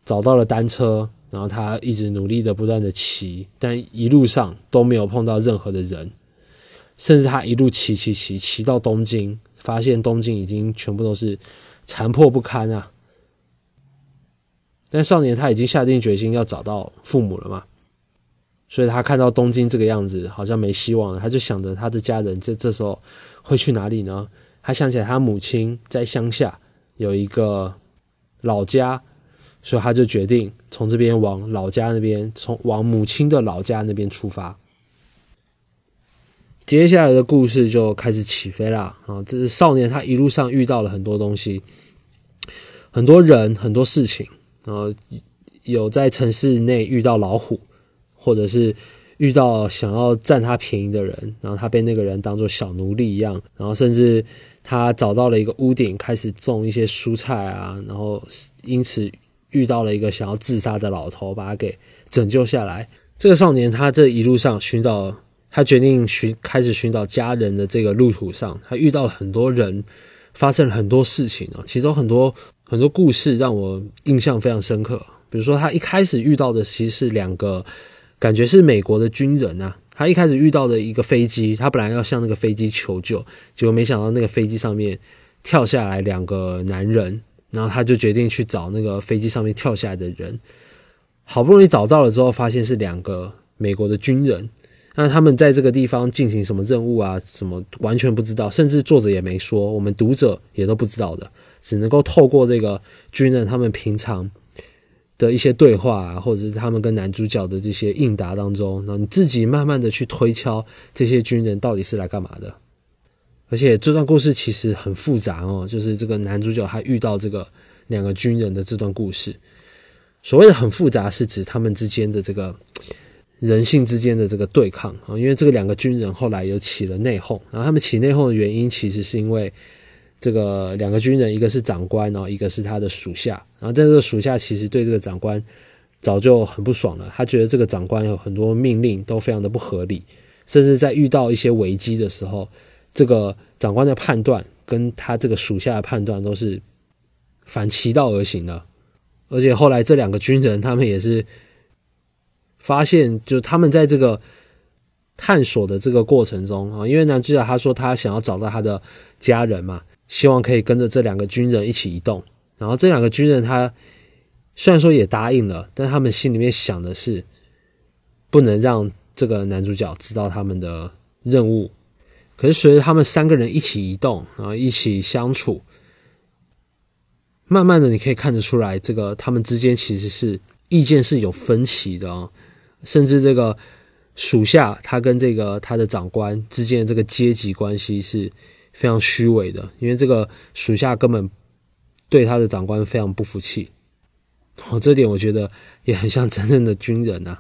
找到了单车，然后他一直努力的不断的骑，但一路上都没有碰到任何的人。甚至他一路骑骑骑骑到东京，发现东京已经全部都是残破不堪啊。但少年他已经下定决心要找到父母了嘛，所以他看到东京这个样子，好像没希望了，他就想着他的家人这这时候会去哪里呢？他想起来他母亲在乡下有一个老家，所以他就决定从这边往老家那边，从往母亲的老家那边出发。接下来的故事就开始起飞了啊！这是少年他一路上遇到了很多东西，很多人，很多事情。然后有在城市内遇到老虎，或者是遇到想要占他便宜的人，然后他被那个人当做小奴隶一样，然后甚至他找到了一个屋顶，开始种一些蔬菜啊，然后因此遇到了一个想要自杀的老头，把他给拯救下来。这个少年他这一路上寻找，他决定寻开始寻找家人的这个路途上，他遇到了很多人，发生了很多事情啊，其中很多。很多故事让我印象非常深刻，比如说他一开始遇到的其实是两个，感觉是美国的军人啊。他一开始遇到的一个飞机，他本来要向那个飞机求救，结果没想到那个飞机上面跳下来两个男人，然后他就决定去找那个飞机上面跳下来的人。好不容易找到了之后，发现是两个美国的军人。那他们在这个地方进行什么任务啊？什么完全不知道，甚至作者也没说，我们读者也都不知道的，只能够透过这个军人他们平常的一些对话啊，或者是他们跟男主角的这些应答当中，那你自己慢慢的去推敲这些军人到底是来干嘛的。而且这段故事其实很复杂哦，就是这个男主角他遇到这个两个军人的这段故事，所谓的很复杂，是指他们之间的这个。人性之间的这个对抗啊，因为这个两个军人后来有起了内讧，然后他们起内讧的原因其实是因为这个两个军人，一个是长官，然后一个是他的属下，然后但这个属下其实对这个长官早就很不爽了，他觉得这个长官有很多命令都非常的不合理，甚至在遇到一些危机的时候，这个长官的判断跟他这个属下的判断都是反其道而行的，而且后来这两个军人他们也是。发现，就他们在这个探索的这个过程中啊，因为男主角他说他想要找到他的家人嘛，希望可以跟着这两个军人一起移动。然后这两个军人他虽然说也答应了，但他们心里面想的是不能让这个男主角知道他们的任务。可是随着他们三个人一起移动，然后一起相处，慢慢的你可以看得出来，这个他们之间其实是意见是有分歧的哦。甚至这个属下，他跟这个他的长官之间的这个阶级关系是非常虚伪的，因为这个属下根本对他的长官非常不服气。哦，这点我觉得也很像真正的军人呐。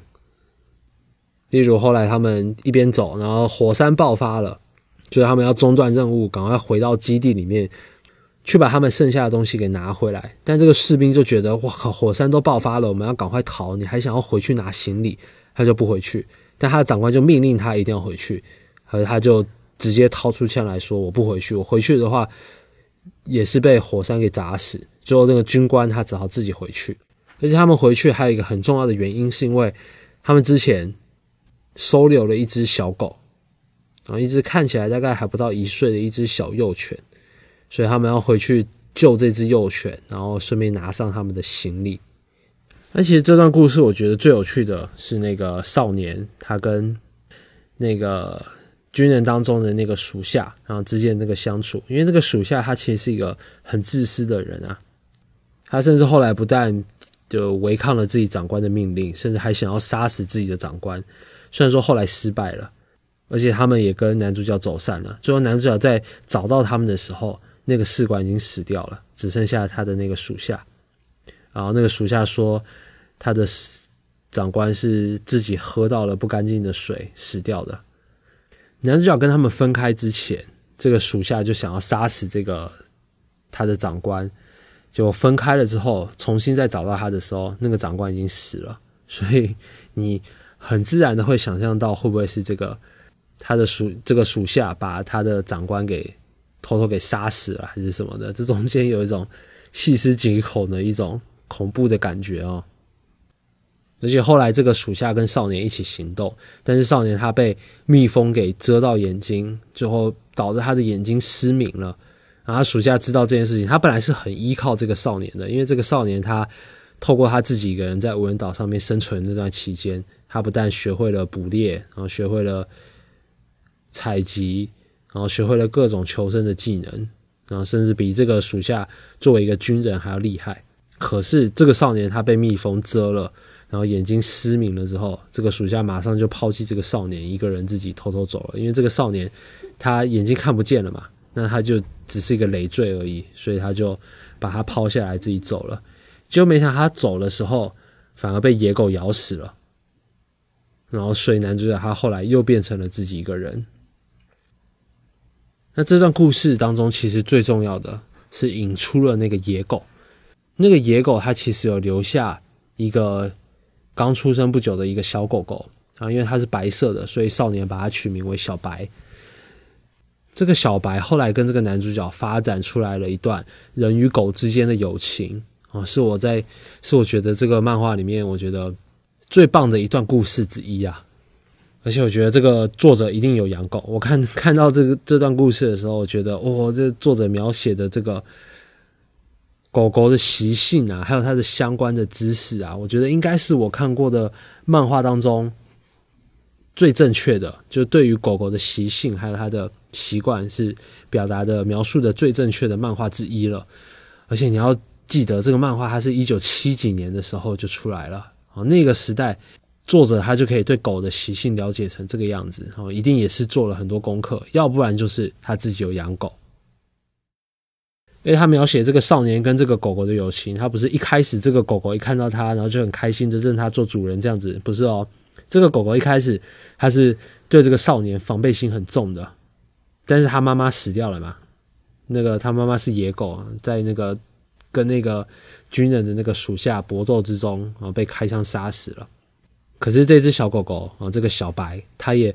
例如后来他们一边走，然后火山爆发了，就是他们要中断任务，赶快回到基地里面。去把他们剩下的东西给拿回来，但这个士兵就觉得哇靠，火山都爆发了，我们要赶快逃，你还想要回去拿行李，他就不回去。但他的长官就命令他一定要回去，而他就直接掏出枪来说：“我不回去，我回去的话也是被火山给砸死。”最后那个军官他只好自己回去。而且他们回去还有一个很重要的原因，是因为他们之前收留了一只小狗，然后一只看起来大概还不到一岁的一只小幼犬。所以他们要回去救这只幼犬，然后顺便拿上他们的行李。那其实这段故事，我觉得最有趣的是那个少年他跟那个军人当中的那个属下，然后之间那个相处。因为那个属下他其实是一个很自私的人啊，他甚至后来不但就违抗了自己长官的命令，甚至还想要杀死自己的长官。虽然说后来失败了，而且他们也跟男主角走散了。最后男主角在找到他们的时候。那个士官已经死掉了，只剩下他的那个属下。然后那个属下说，他的长官是自己喝到了不干净的水死掉的。男主角跟他们分开之前，这个属下就想要杀死这个他的长官。就分开了之后，重新再找到他的时候，那个长官已经死了。所以你很自然的会想象到，会不会是这个他的属 这个属下把他的长官给。偷偷给杀死了还是什么的？这中间有一种细思极恐的一种恐怖的感觉哦。而且后来这个属下跟少年一起行动，但是少年他被蜜蜂给蛰到眼睛，最后导致他的眼睛失明了。然后属下知道这件事情，他本来是很依靠这个少年的，因为这个少年他透过他自己一个人在无人岛上面生存这段期间，他不但学会了捕猎，然后学会了采集。然后学会了各种求生的技能，然后甚至比这个属下作为一个军人还要厉害。可是这个少年他被蜜蜂蛰了，然后眼睛失明了之后，这个属下马上就抛弃这个少年，一个人自己偷偷走了。因为这个少年他眼睛看不见了嘛，那他就只是一个累赘而已，所以他就把他抛下来自己走了。结果没想到他走的时候反而被野狗咬死了，然后所以男主角他后来又变成了自己一个人。那这段故事当中，其实最重要的是引出了那个野狗。那个野狗它其实有留下一个刚出生不久的一个小狗狗啊，因为它是白色的，所以少年把它取名为小白。这个小白后来跟这个男主角发展出来了一段人与狗之间的友情啊，是我在是我觉得这个漫画里面我觉得最棒的一段故事之一啊。而且我觉得这个作者一定有养狗。我看看到这个这段故事的时候，我觉得哦，这作者描写的这个狗狗的习性啊，还有它的相关的知识啊，我觉得应该是我看过的漫画当中最正确的。就对于狗狗的习性还有它的习惯，是表达的描述的最正确的漫画之一了。而且你要记得，这个漫画它是一九七几年的时候就出来了哦，那个时代。作者他就可以对狗的习性了解成这个样子，哦，一定也是做了很多功课，要不然就是他自己有养狗。因为他描写这个少年跟这个狗狗的友情，他不是一开始这个狗狗一看到他，然后就很开心的认他做主人这样子，不是哦。这个狗狗一开始他是对这个少年防备心很重的，但是他妈妈死掉了嘛，那个他妈妈是野狗，在那个跟那个军人的那个属下搏斗之中啊，被开枪杀死了。可是这只小狗狗啊，这个小白，它也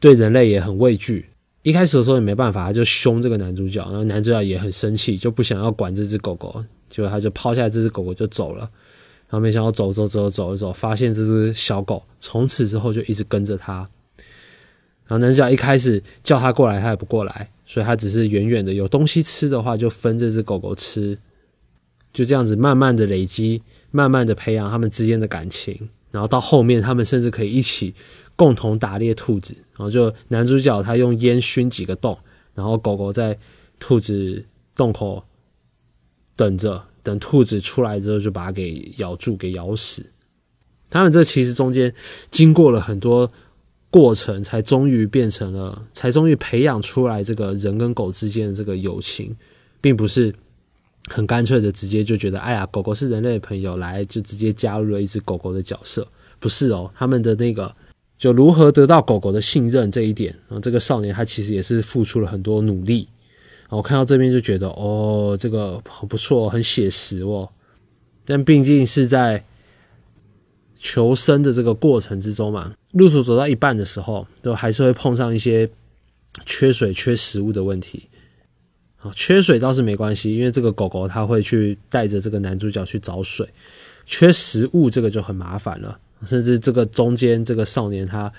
对人类也很畏惧。一开始的时候也没办法，他就凶这个男主角，然后男主角也很生气，就不想要管这只狗狗，结果他就抛下这只狗狗就走了。然后没想到走走走走走，发现这只小狗，从此之后就一直跟着他。然后男主角一开始叫他过来，他也不过来，所以他只是远远的有东西吃的话就分这只狗狗吃，就这样子慢慢的累积，慢慢的培养他们之间的感情。然后到后面，他们甚至可以一起共同打猎兔子。然后就男主角他用烟熏几个洞，然后狗狗在兔子洞口等着，等兔子出来之后就把它给咬住，给咬死。他们这其实中间经过了很多过程，才终于变成了，才终于培养出来这个人跟狗之间的这个友情，并不是。很干脆的，直接就觉得，哎呀，狗狗是人类的朋友，来就直接加入了一只狗狗的角色，不是哦？他们的那个就如何得到狗狗的信任这一点，然后这个少年他其实也是付出了很多努力。我看到这边就觉得，哦，这个很不错，很写实哦。但毕竟是在求生的这个过程之中嘛，路途走到一半的时候，都还是会碰上一些缺水、缺食物的问题。啊缺水倒是没关系，因为这个狗狗它会去带着这个男主角去找水。缺食物这个就很麻烦了，甚至这个中间这个少年他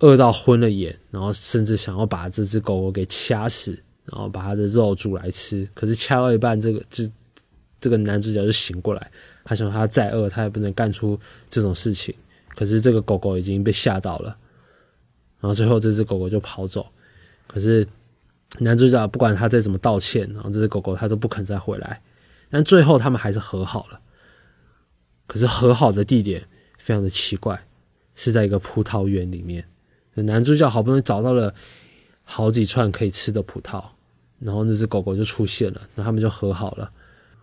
饿到昏了眼，然后甚至想要把这只狗狗给掐死，然后把它的肉煮来吃。可是掐到一半，这个这这个男主角就醒过来，他想他再饿他也不能干出这种事情。可是这个狗狗已经被吓到了，然后最后这只狗狗就跑走。可是。男主角不管他再怎么道歉，然后这只狗狗他都不肯再回来，但最后他们还是和好了。可是和好的地点非常的奇怪，是在一个葡萄园里面。男主角好不容易找到了好几串可以吃的葡萄，然后那只狗狗就出现了，那他们就和好了。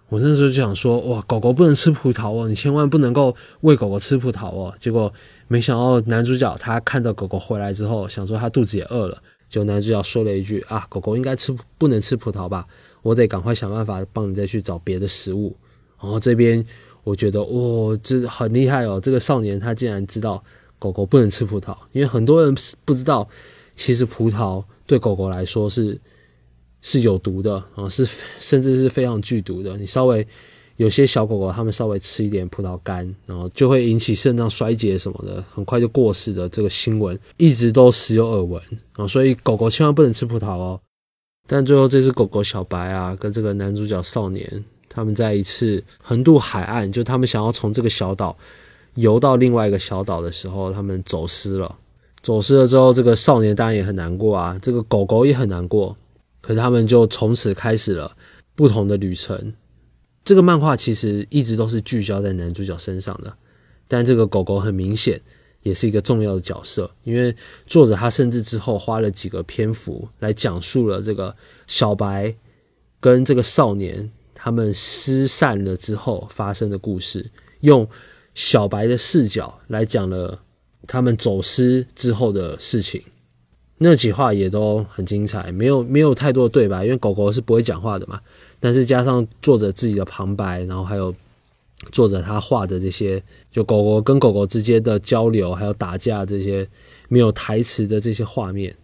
我那时候就想说，哇，狗狗不能吃葡萄哦，你千万不能够喂狗狗吃葡萄哦。结果没想到男主角他看到狗狗回来之后，想说他肚子也饿了。就男主角说了一句：“啊，狗狗应该吃不能吃葡萄吧？我得赶快想办法帮你再去找别的食物。”然后这边我觉得，哇，这很厉害哦！这个少年他竟然知道狗狗不能吃葡萄，因为很多人不知道，其实葡萄对狗狗来说是是有毒的啊，是甚至是非常剧毒的。你稍微。有些小狗狗，它们稍微吃一点葡萄干，然后就会引起肾脏衰竭什么的，很快就过世的。这个新闻一直都时有耳闻啊，所以狗狗千万不能吃葡萄哦。但最后这只狗狗小白啊，跟这个男主角少年，他们在一次横渡海岸，就他们想要从这个小岛游到另外一个小岛的时候，他们走失了。走失了之后，这个少年当然也很难过啊，这个狗狗也很难过。可是他们就从此开始了不同的旅程。这个漫画其实一直都是聚焦在男主角身上的，但这个狗狗很明显也是一个重要的角色，因为作者他甚至之后花了几个篇幅来讲述了这个小白跟这个少年他们失散了之后发生的故事，用小白的视角来讲了他们走失之后的事情。那几话也都很精彩，没有没有太多的对白，因为狗狗是不会讲话的嘛。但是加上作者自己的旁白，然后还有作者他画的这些，就狗狗跟狗狗之间的交流，还有打架这些没有台词的这些画面，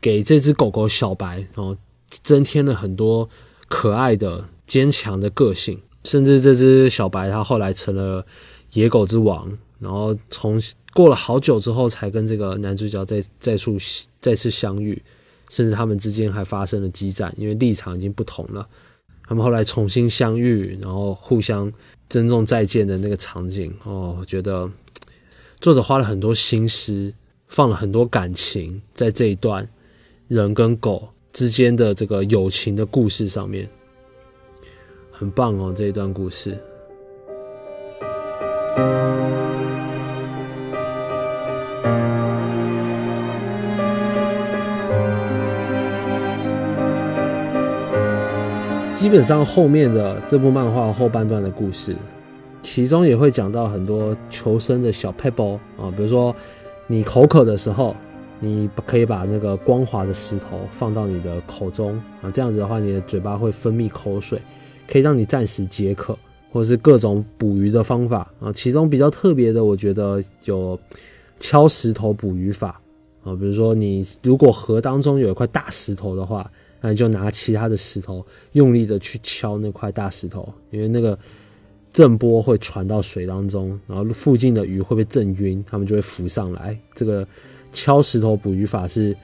给这只狗狗小白，然后增添了很多可爱的、坚强的个性。甚至这只小白它后来成了野狗之王，然后从过了好久之后才跟这个男主角再再处再次相遇，甚至他们之间还发生了激战，因为立场已经不同了。他们后来重新相遇，然后互相珍重再见的那个场景，哦，我觉得作者花了很多心思，放了很多感情在这一段人跟狗之间的这个友情的故事上面，很棒哦，这一段故事。基本上后面的这部漫画后半段的故事，其中也会讲到很多求生的小 pebble 啊，比如说你口渴的时候，你可以把那个光滑的石头放到你的口中啊，这样子的话，你的嘴巴会分泌口水，可以让你暂时解渴，或者是各种捕鱼的方法啊。其中比较特别的，我觉得有敲石头捕鱼法啊，比如说你如果河当中有一块大石头的话。那你就拿其他的石头用力的去敲那块大石头，因为那个震波会传到水当中，然后附近的鱼会被震晕，它们就会浮上来。这个敲石头捕鱼法是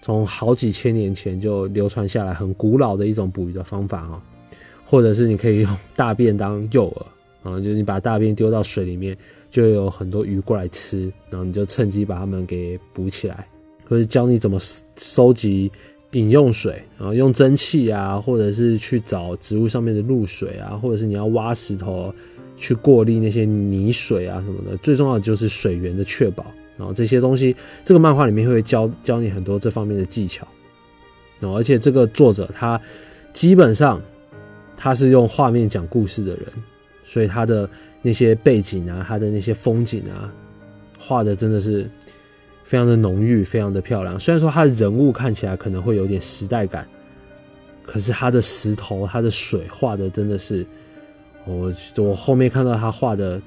从好几千年前就流传下来，很古老的一种捕鱼的方法啊。或者是你可以用大便当诱饵啊，就是你把大便丢到水里面，就有很多鱼过来吃，然后你就趁机把它们给捕起来，或者教你怎么收集。饮用水，然后用蒸汽啊，或者是去找植物上面的露水啊，或者是你要挖石头去过滤那些泥水啊什么的。最重要的就是水源的确保，然后这些东西，这个漫画里面会教教你很多这方面的技巧。然后，而且这个作者他基本上他是用画面讲故事的人，所以他的那些背景啊，他的那些风景啊，画的真的是。非常的浓郁，非常的漂亮。虽然说他的人物看起来可能会有点时代感，可是他的石头、他的水画的真的是，我我后面看到他画的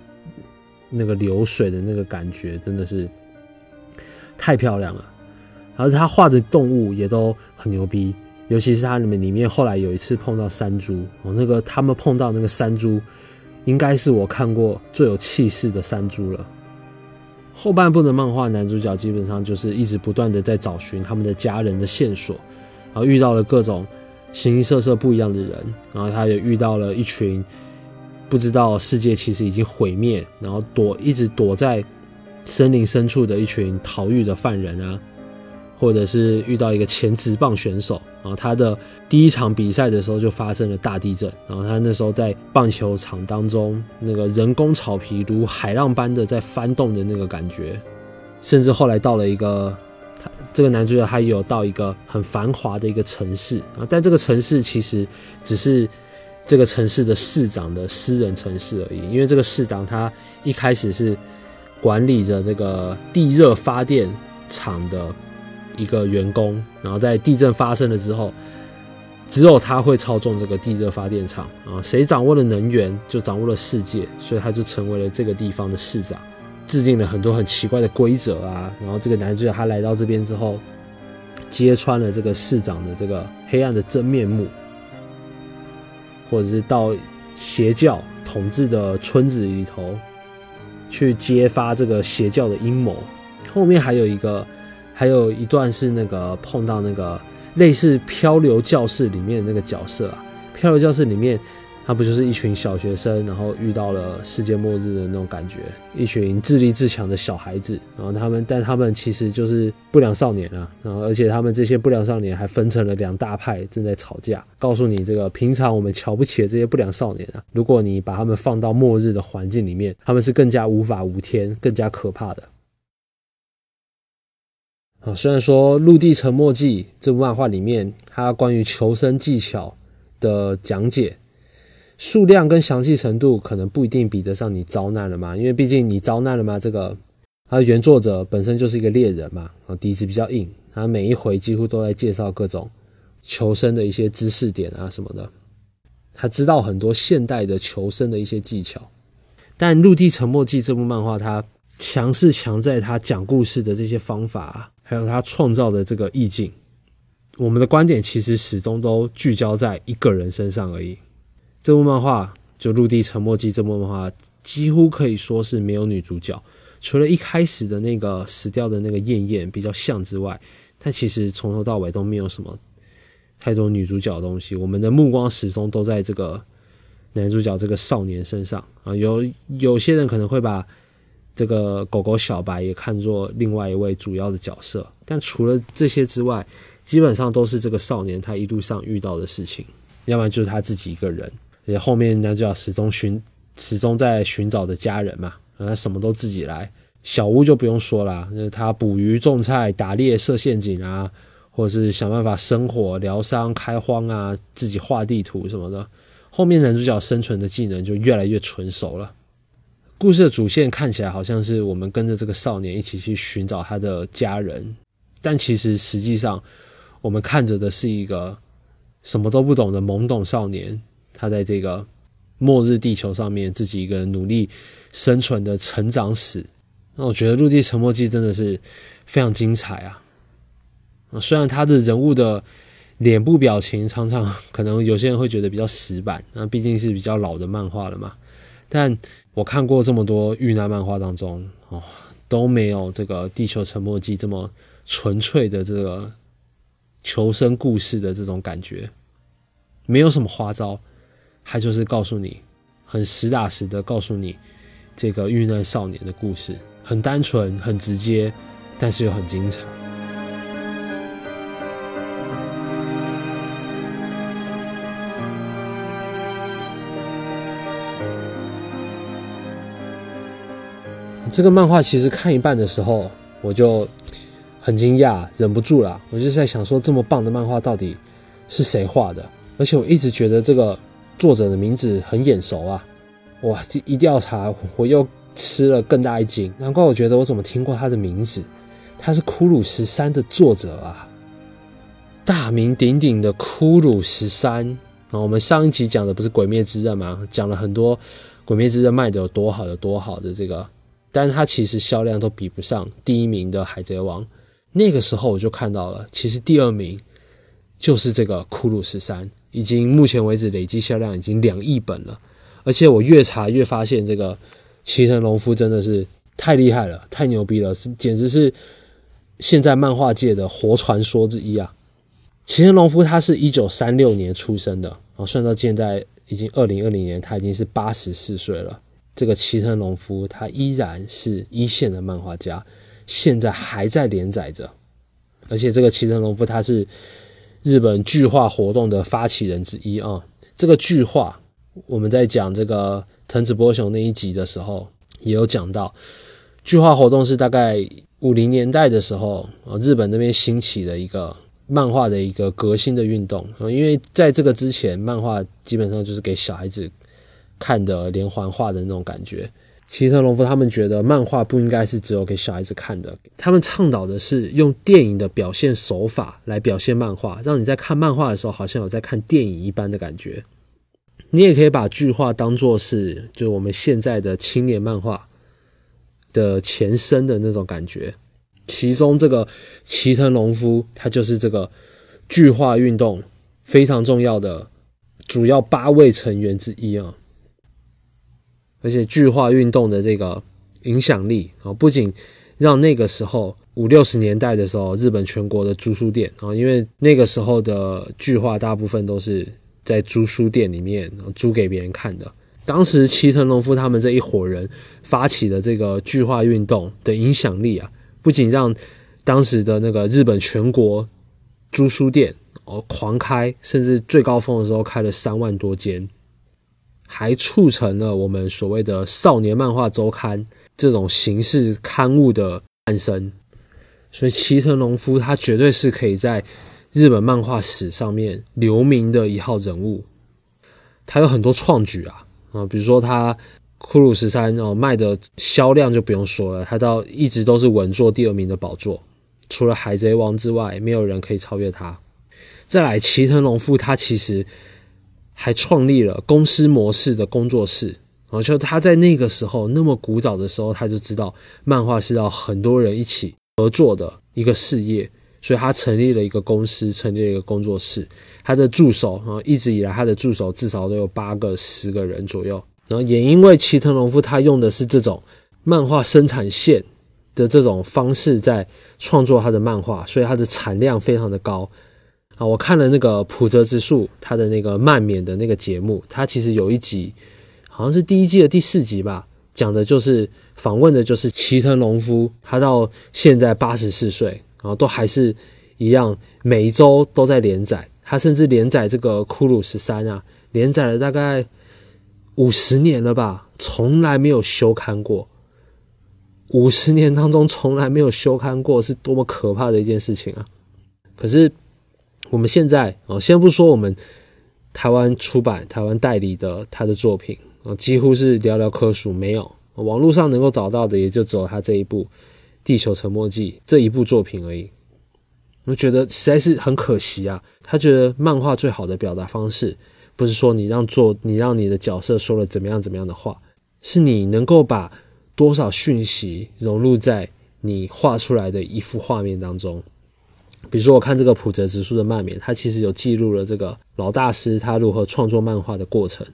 那个流水的那个感觉，真的是太漂亮了。而且他画的动物也都很牛逼，尤其是他里面里面后来有一次碰到山猪，哦，那个他们碰到那个山猪，应该是我看过最有气势的山猪了。后半部的漫画，男主角基本上就是一直不断的在找寻他们的家人的线索，然后遇到了各种形形色色不一样的人，然后他也遇到了一群不知道世界其实已经毁灭，然后躲一直躲在森林深处的一群逃狱的犯人啊。或者是遇到一个前职棒选手，然后他的第一场比赛的时候就发生了大地震，然后他那时候在棒球场当中，那个人工草皮如海浪般的在翻动的那个感觉，甚至后来到了一个，他这个男主角他有到一个很繁华的一个城市啊，但这个城市其实只是这个城市的市长的私人城市而已，因为这个市长他一开始是管理着这个地热发电厂的。一个员工，然后在地震发生了之后，只有他会操纵这个地热发电厂啊。谁掌握了能源，就掌握了世界，所以他就成为了这个地方的市长，制定了很多很奇怪的规则啊。然后这个男主角他来到这边之后，揭穿了这个市长的这个黑暗的真面目，或者是到邪教统治的村子里头去揭发这个邪教的阴谋。后面还有一个。还有一段是那个碰到那个类似漂流教室里面的那个角色啊，漂流教室里面，他不就是一群小学生，然后遇到了世界末日的那种感觉，一群自立自强的小孩子，然后他们，但他们其实就是不良少年啊，然后而且他们这些不良少年还分成了两大派，正在吵架，告诉你这个平常我们瞧不起的这些不良少年啊，如果你把他们放到末日的环境里面，他们是更加无法无天，更加可怕的。啊，虽然说《陆地沉默记》这部漫画里面，它关于求生技巧的讲解数量跟详细程度，可能不一定比得上你遭难了嘛，因为毕竟你遭难了嘛，这个它原作者本身就是一个猎人嘛，啊，底子比较硬，他每一回几乎都在介绍各种求生的一些知识点啊什么的，他知道很多现代的求生的一些技巧，但《陆地沉默记》这部漫画，它强是强在他讲故事的这些方法。还有他创造的这个意境，我们的观点其实始终都聚焦在一个人身上而已。这部漫画就《陆地沉默记》这部漫画几乎可以说是没有女主角，除了一开始的那个死掉的那个燕燕比较像之外，但其实从头到尾都没有什么太多女主角的东西。我们的目光始终都在这个男主角这个少年身上啊。有有些人可能会把这个狗狗小白也看作另外一位主要的角色，但除了这些之外，基本上都是这个少年他一路上遇到的事情，要不然就是他自己一个人。也后面男主角始终寻始终在寻找的家人嘛，他什么都自己来。小屋就不用说了，就是他捕鱼、种菜、打猎、设陷阱啊，或者是想办法生火、疗伤、开荒啊，自己画地图什么的。后面男主角生存的技能就越来越纯熟了。故事的主线看起来好像是我们跟着这个少年一起去寻找他的家人，但其实实际上我们看着的是一个什么都不懂的懵懂少年。他在这个末日地球上面自己一个人努力生存的成长史，那我觉得《陆地沉默记》真的是非常精彩啊！虽然他的人物的脸部表情常常可能有些人会觉得比较死板，那毕竟是比较老的漫画了嘛。但我看过这么多遇难漫画当中哦，都没有这个《地球沉默记》这么纯粹的这个求生故事的这种感觉，没有什么花招。他就是告诉你，很实打实的告诉你这个遇难少年的故事，很单纯，很直接，但是又很精彩。这个漫画其实看一半的时候，我就很惊讶，忍不住了。我就在想说，这么棒的漫画到底是谁画的？而且我一直觉得这个。作者的名字很眼熟啊！哇，一调查我又吃了更大一惊，难怪我觉得我怎么听过他的名字？他是《骷髅十三》的作者啊，大名鼎鼎的《骷髅十三》啊！我们上一集讲的不是《鬼灭之刃》吗？讲了很多《鬼灭之刃》卖的有多好，有多好的这个，但是他其实销量都比不上第一名的《海贼王》。那个时候我就看到了，其实第二名就是这个《骷髅十三》。已经目前为止累计销量已经两亿本了，而且我越查越发现这个齐藤隆夫真的是太厉害了，太牛逼了，是简直是现在漫画界的活传说之一啊！齐藤隆夫他是一九三六年出生的，然后算到现在已经二零二零年，他已经是八十四岁了。这个齐藤隆夫他依然是一线的漫画家，现在还在连载着，而且这个齐藤隆夫他是。日本巨化活动的发起人之一啊，这个巨化，我们在讲这个藤子波雄那一集的时候，也有讲到，巨化活动是大概五零年代的时候啊，日本那边兴起的一个漫画的一个革新的运动啊，因为在这个之前，漫画基本上就是给小孩子看的连环画的那种感觉。齐藤隆夫他们觉得漫画不应该是只有给小孩子看的，他们倡导的是用电影的表现手法来表现漫画，让你在看漫画的时候好像有在看电影一般的感觉。你也可以把剧画当做是就是我们现在的青年漫画的前身的那种感觉。其中这个齐藤隆夫他就是这个剧画运动非常重要的主要八位成员之一啊。而且巨化运动的这个影响力啊，不仅让那个时候五六十年代的时候，日本全国的租书店啊，因为那个时候的巨化大部分都是在租书店里面租给别人看的。当时齐藤隆夫他们这一伙人发起的这个巨化运动的影响力啊，不仅让当时的那个日本全国租书店哦狂开，甚至最高峰的时候开了三万多间。还促成了我们所谓的少年漫画周刊这种形式刊物的诞生，所以齐藤隆夫他绝对是可以在日本漫画史上面留名的一号人物。他有很多创举啊啊，比如说他《骷髅十三》哦卖的销量就不用说了，他到一直都是稳坐第二名的宝座，除了《海贼王》之外，没有人可以超越他。再来，齐藤隆夫他其实。还创立了公司模式的工作室，然后就他在那个时候那么古早的时候，他就知道漫画是要很多人一起合作的一个事业，所以他成立了一个公司，成立了一个工作室。他的助手啊，一直以来他的助手至少都有八个、十个人左右。然后也因为齐藤隆夫他用的是这种漫画生产线的这种方式在创作他的漫画，所以他的产量非常的高我看了那个浦泽直树他的那个漫勉的那个节目，他其实有一集好像是第一季的第四集吧，讲的就是访问的就是齐藤隆夫，他到现在八十四岁，然后都还是一样，每一周都在连载。他甚至连载这个《骷髅十三》啊，连载了大概五十年了吧，从来没有休刊过。五十年当中从来没有休刊过，是多么可怕的一件事情啊！可是我们现在哦，先不说我们台湾出版、台湾代理的他的作品啊，几乎是寥寥可数，没有网络上能够找到的，也就只有他这一部《地球沉默记》这一部作品而已。我觉得实在是很可惜啊！他觉得漫画最好的表达方式，不是说你让做你让你的角色说了怎么样怎么样的话，是你能够把多少讯息融入在你画出来的一幅画面当中。比如说，我看这个普泽直树的漫面，他其实有记录了这个老大师他如何创作漫画的过程。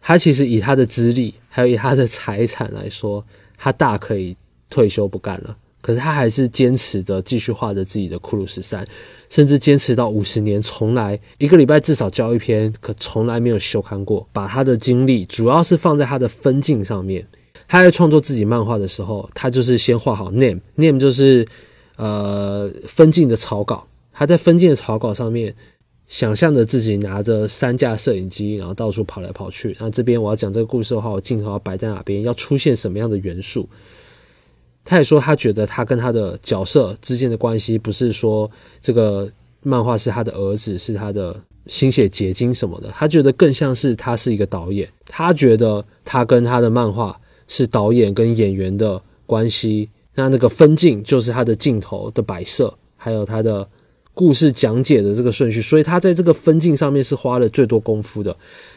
他其实以他的资历，还有以他的财产来说，他大可以退休不干了。可是他还是坚持着继续画着自己的《库鲁十三》，甚至坚持到五十年，从来一个礼拜至少交一篇，可从来没有休刊过。把他的精力主要是放在他的分镜上面。他在创作自己漫画的时候，他就是先画好 name，name 就是呃分镜的草稿。他在分镜的草稿上面，想象着自己拿着三架摄影机，然后到处跑来跑去。那这边我要讲这个故事的话，我镜头要摆在哪边，要出现什么样的元素？他也说，他觉得他跟他的角色之间的关系，不是说这个漫画是他的儿子，是他的心血结晶什么的。他觉得更像是他是一个导演。他觉得他跟他的漫画是导演跟演员的关系。那那个分镜就是他的镜头的摆设，还有他的故事讲解的这个顺序。所以他在这个分镜上面是花了最多功夫的。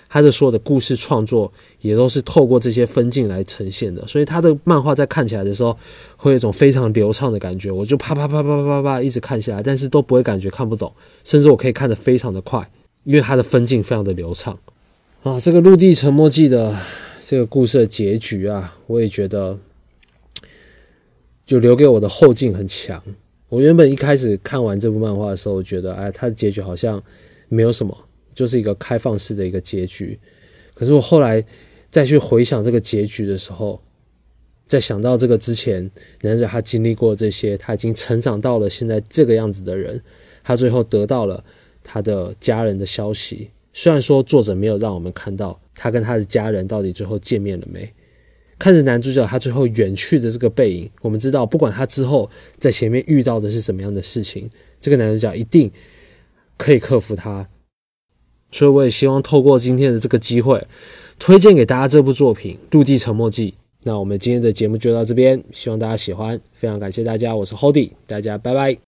他的所有的故事创作也都是透过这些分镜来呈现的，所以他的漫画在看起来的时候会有一种非常流畅的感觉。我就啪啪啪啪啪啪啪一直看下来，但是都不会感觉看不懂，甚至我可以看得非常的快，因为它的分镜非常的流畅啊。这个《陆地沉默记》的这个故事的结局啊，我也觉得就留给我的后劲很强。我原本一开始看完这部漫画的时候，我觉得哎，它的结局好像没有什么。就是一个开放式的一个结局，可是我后来再去回想这个结局的时候，在想到这个之前，男主他经历过这些，他已经成长到了现在这个样子的人，他最后得到了他的家人的消息。虽然说作者没有让我们看到他跟他的家人到底最后见面了没，看着男主角他最后远去的这个背影，我们知道不管他之后在前面遇到的是什么样的事情，这个男主角一定可以克服他。所以我也希望透过今天的这个机会，推荐给大家这部作品《陆地沉默记》。那我们今天的节目就到这边，希望大家喜欢，非常感谢大家，我是 Holdy，大家拜拜。